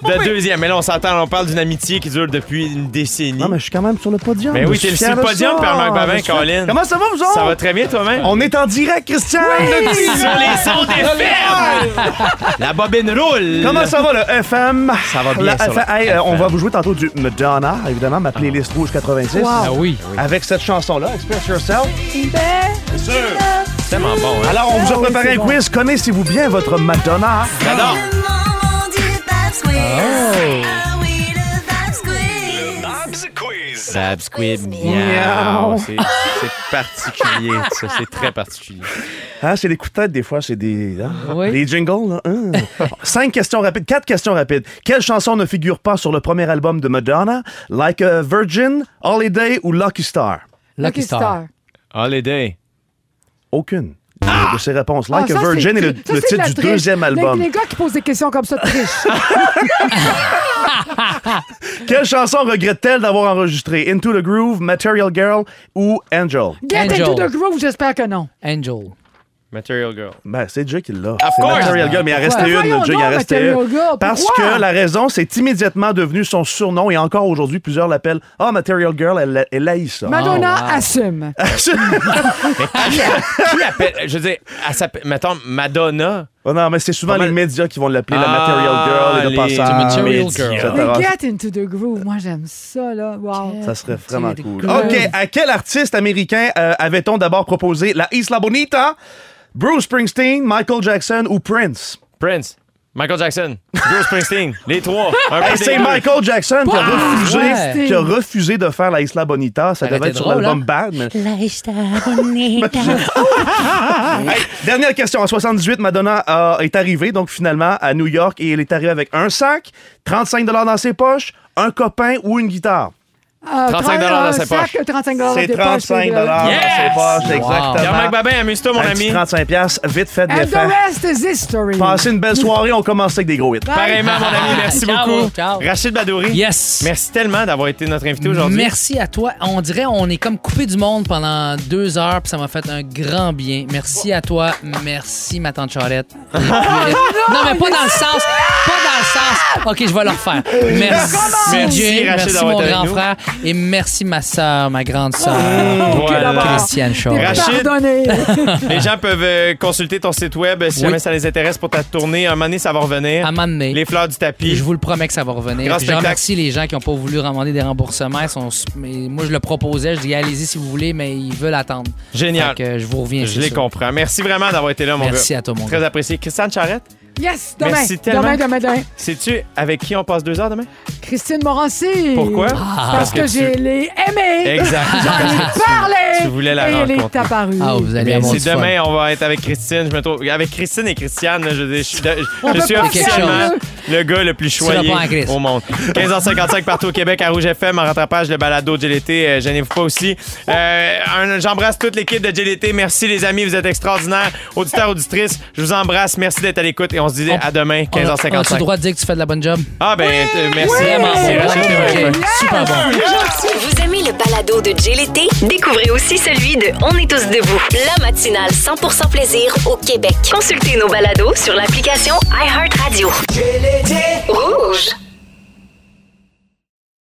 Le deuxième. Mais là, on s'entend, on parle d'une amitié qui dure depuis une décennie. Non, mais je suis quand même sur le podium. Mais oui, Je t'es suis sur fier le de podium, ça. Pierre-Marc Babin, Je suis- Colin. Comment ça va, vous autres? Ça va très bien toi-même? On est en direct, Christian! Sur les sons des fermes! La bobine roule! Comment ça va, le FM? Ça va bien, le FM. Hey, euh, on FM. va vous jouer tantôt du Madonna, évidemment, ma playlist rouge 86. Wow. Ah oui. Avec cette chanson-là, Express Yourself. C'est tellement bon, hein? Alors, on vous a Ah oui, préparé c'est un bon. quiz. Connaissez-vous bien votre Madonna? J'adore! Oh. Ah Bab Squid, Miaou. C'est particulier, ça. C'est très particulier. Hein, c'est les coups de tête, des fois, c'est des, hein, Oui. des jingles. Là. Hein? *laughs* Cinq questions rapides, quatre questions rapides. Quelle chanson ne figure pas sur le premier album de Madonna? Like a Virgin, Holiday ou Lucky Star? Lucky Star. Holiday. Aucune Ah! de ces réponses. Ah, Like ça, a Virgin est le, ça, titre du triche. deuxième Les- album. Les, gars qui posent des questions comme ça trichent. *laughs* Quelle chanson regrette-t-elle d'avoir enregistré? Into the Groove, Material Girl ou Angel? Get Angel. into the groove, j'espère que non. Angel. Material Girl. Ben, c'est Jay qui l'a. Of C'est course. Material Girl, mais il en restait Ouais. une, Jay, il en restait Material une. Girl, Parce que la raison, c'est immédiatement devenu son surnom et encore aujourd'hui, plusieurs l'appellent Ah, Material Girl, elle, elle haït ça. Madonna wow. assume. *laughs* Qui appelle. Je veux dire, elle s'appelle. Mettons, Madonna. Oh non, mais c'est souvent les médias qui vont l'appeler la Ah, Material Girl et les- le passage. Material. Girl. Get into the groove, moi j'aime ça, là. Wow. Ça serait vraiment cool. groove. OK, à quel artiste américain euh, avait-on d'abord proposé la Isla Bonita? Bruce Springsteen, Michael Jackson ou Prince? Prince. Michael Jackson. Bruce Springsteen. *laughs* Les trois. Hey, c'est. Michael Jackson qui a, refusé, Springsteen. qui a refusé de faire la Isla Bonita. Ça devait être sur l'album hein? Bad. mais- *laughs* Hey, dernière question. En 78, Madonna euh, est arrivée, donc finalement, à New York, et elle est arrivée avec un sac, 35 dans ses poches, un copain ou une guitare? Euh, 35 trente- dans ses poches. 35 dans C'est tes poches, 35 c'est, dans ses poches, exactement. Pierre-Marc Babin, amuse-toi, mon un ami. petit 35 piastres, vite fait, bien And the rest is history. Passez une belle soirée, on commence avec des gros hits. Pareillement, mon ami. Merci Ciao, beaucoup. ciao. Rachid Badouri. Yes. Merci tellement d'avoir été notre invité aujourd'hui. Merci à toi. On dirait on est comme coupé du monde pendant deux heures, puis ça m'a fait un grand bien. Merci à toi. Merci, ma tante euh, *laughs* non, mais pas dans le sens. Pas dans le sens. OK, je vais le refaire. Merci, Merci, Jay. Merci, mon grand nous. frère. Et merci, ma soeur, ma grande soeur, Voilà. d'abord. Christiane Shaw. Rachid. *laughs* Les gens peuvent euh, consulter ton site web si Oui. jamais ça les intéresse pour ta tournée. Un moment donné, ça va revenir. Un moment donné. Les fleurs du Et tapis. je vous le promets que ça va revenir. Je remercie les gens qui n'ont pas voulu demander des remboursements. Ils sont- mais moi, je le proposais. Je dis, allez-y si vous voulez, mais ils veulent attendre. Génial. Fait que je vous reviens. Je les ça. comprends. Merci vraiment d'avoir été là, mon Merci gars. à toi, mon Très gars. apprécié. Christiane Charrette, Yes, demain. Merci tellement. Demain, demain, demain. sais-tu avec qui on passe deux heures demain? Christine Morancy. Pourquoi? Parce que, tu- j'ai les aimé. Exact. J'en ai *laughs* parlé. tu voulais la et elle est rencontrer. apparue. Ah, vous allez Mais c'est fun. demain, on va être avec Christine. Je me trouve... Avec Christine et Christiane, je, suis, je officiellement le gars le plus choyé au monde. *laughs* 15h55 partout au Québec à Rouge FM en rattrapage le balado de GLT. Euh, Gênez-vous pas aussi. Euh, J'embrasse toute l'équipe de GLT. Merci les amis, vous êtes extraordinaires. Auditeurs, auditrices, je vous embrasse. Merci d'être à l'écoute et on se dit à demain, On a- On a-tu le 15h55. droit de dire que tu fais de la bonne job? Ah ben, euh, merci. Vraiment Jay. fin. Super bon. Vous aimez le balado de Jay l'été? Découvrez aussi celui de On est tous debout, la matinale 100% plaisir au Québec. Consultez nos balados sur l'application iHeartRadio. Rouge.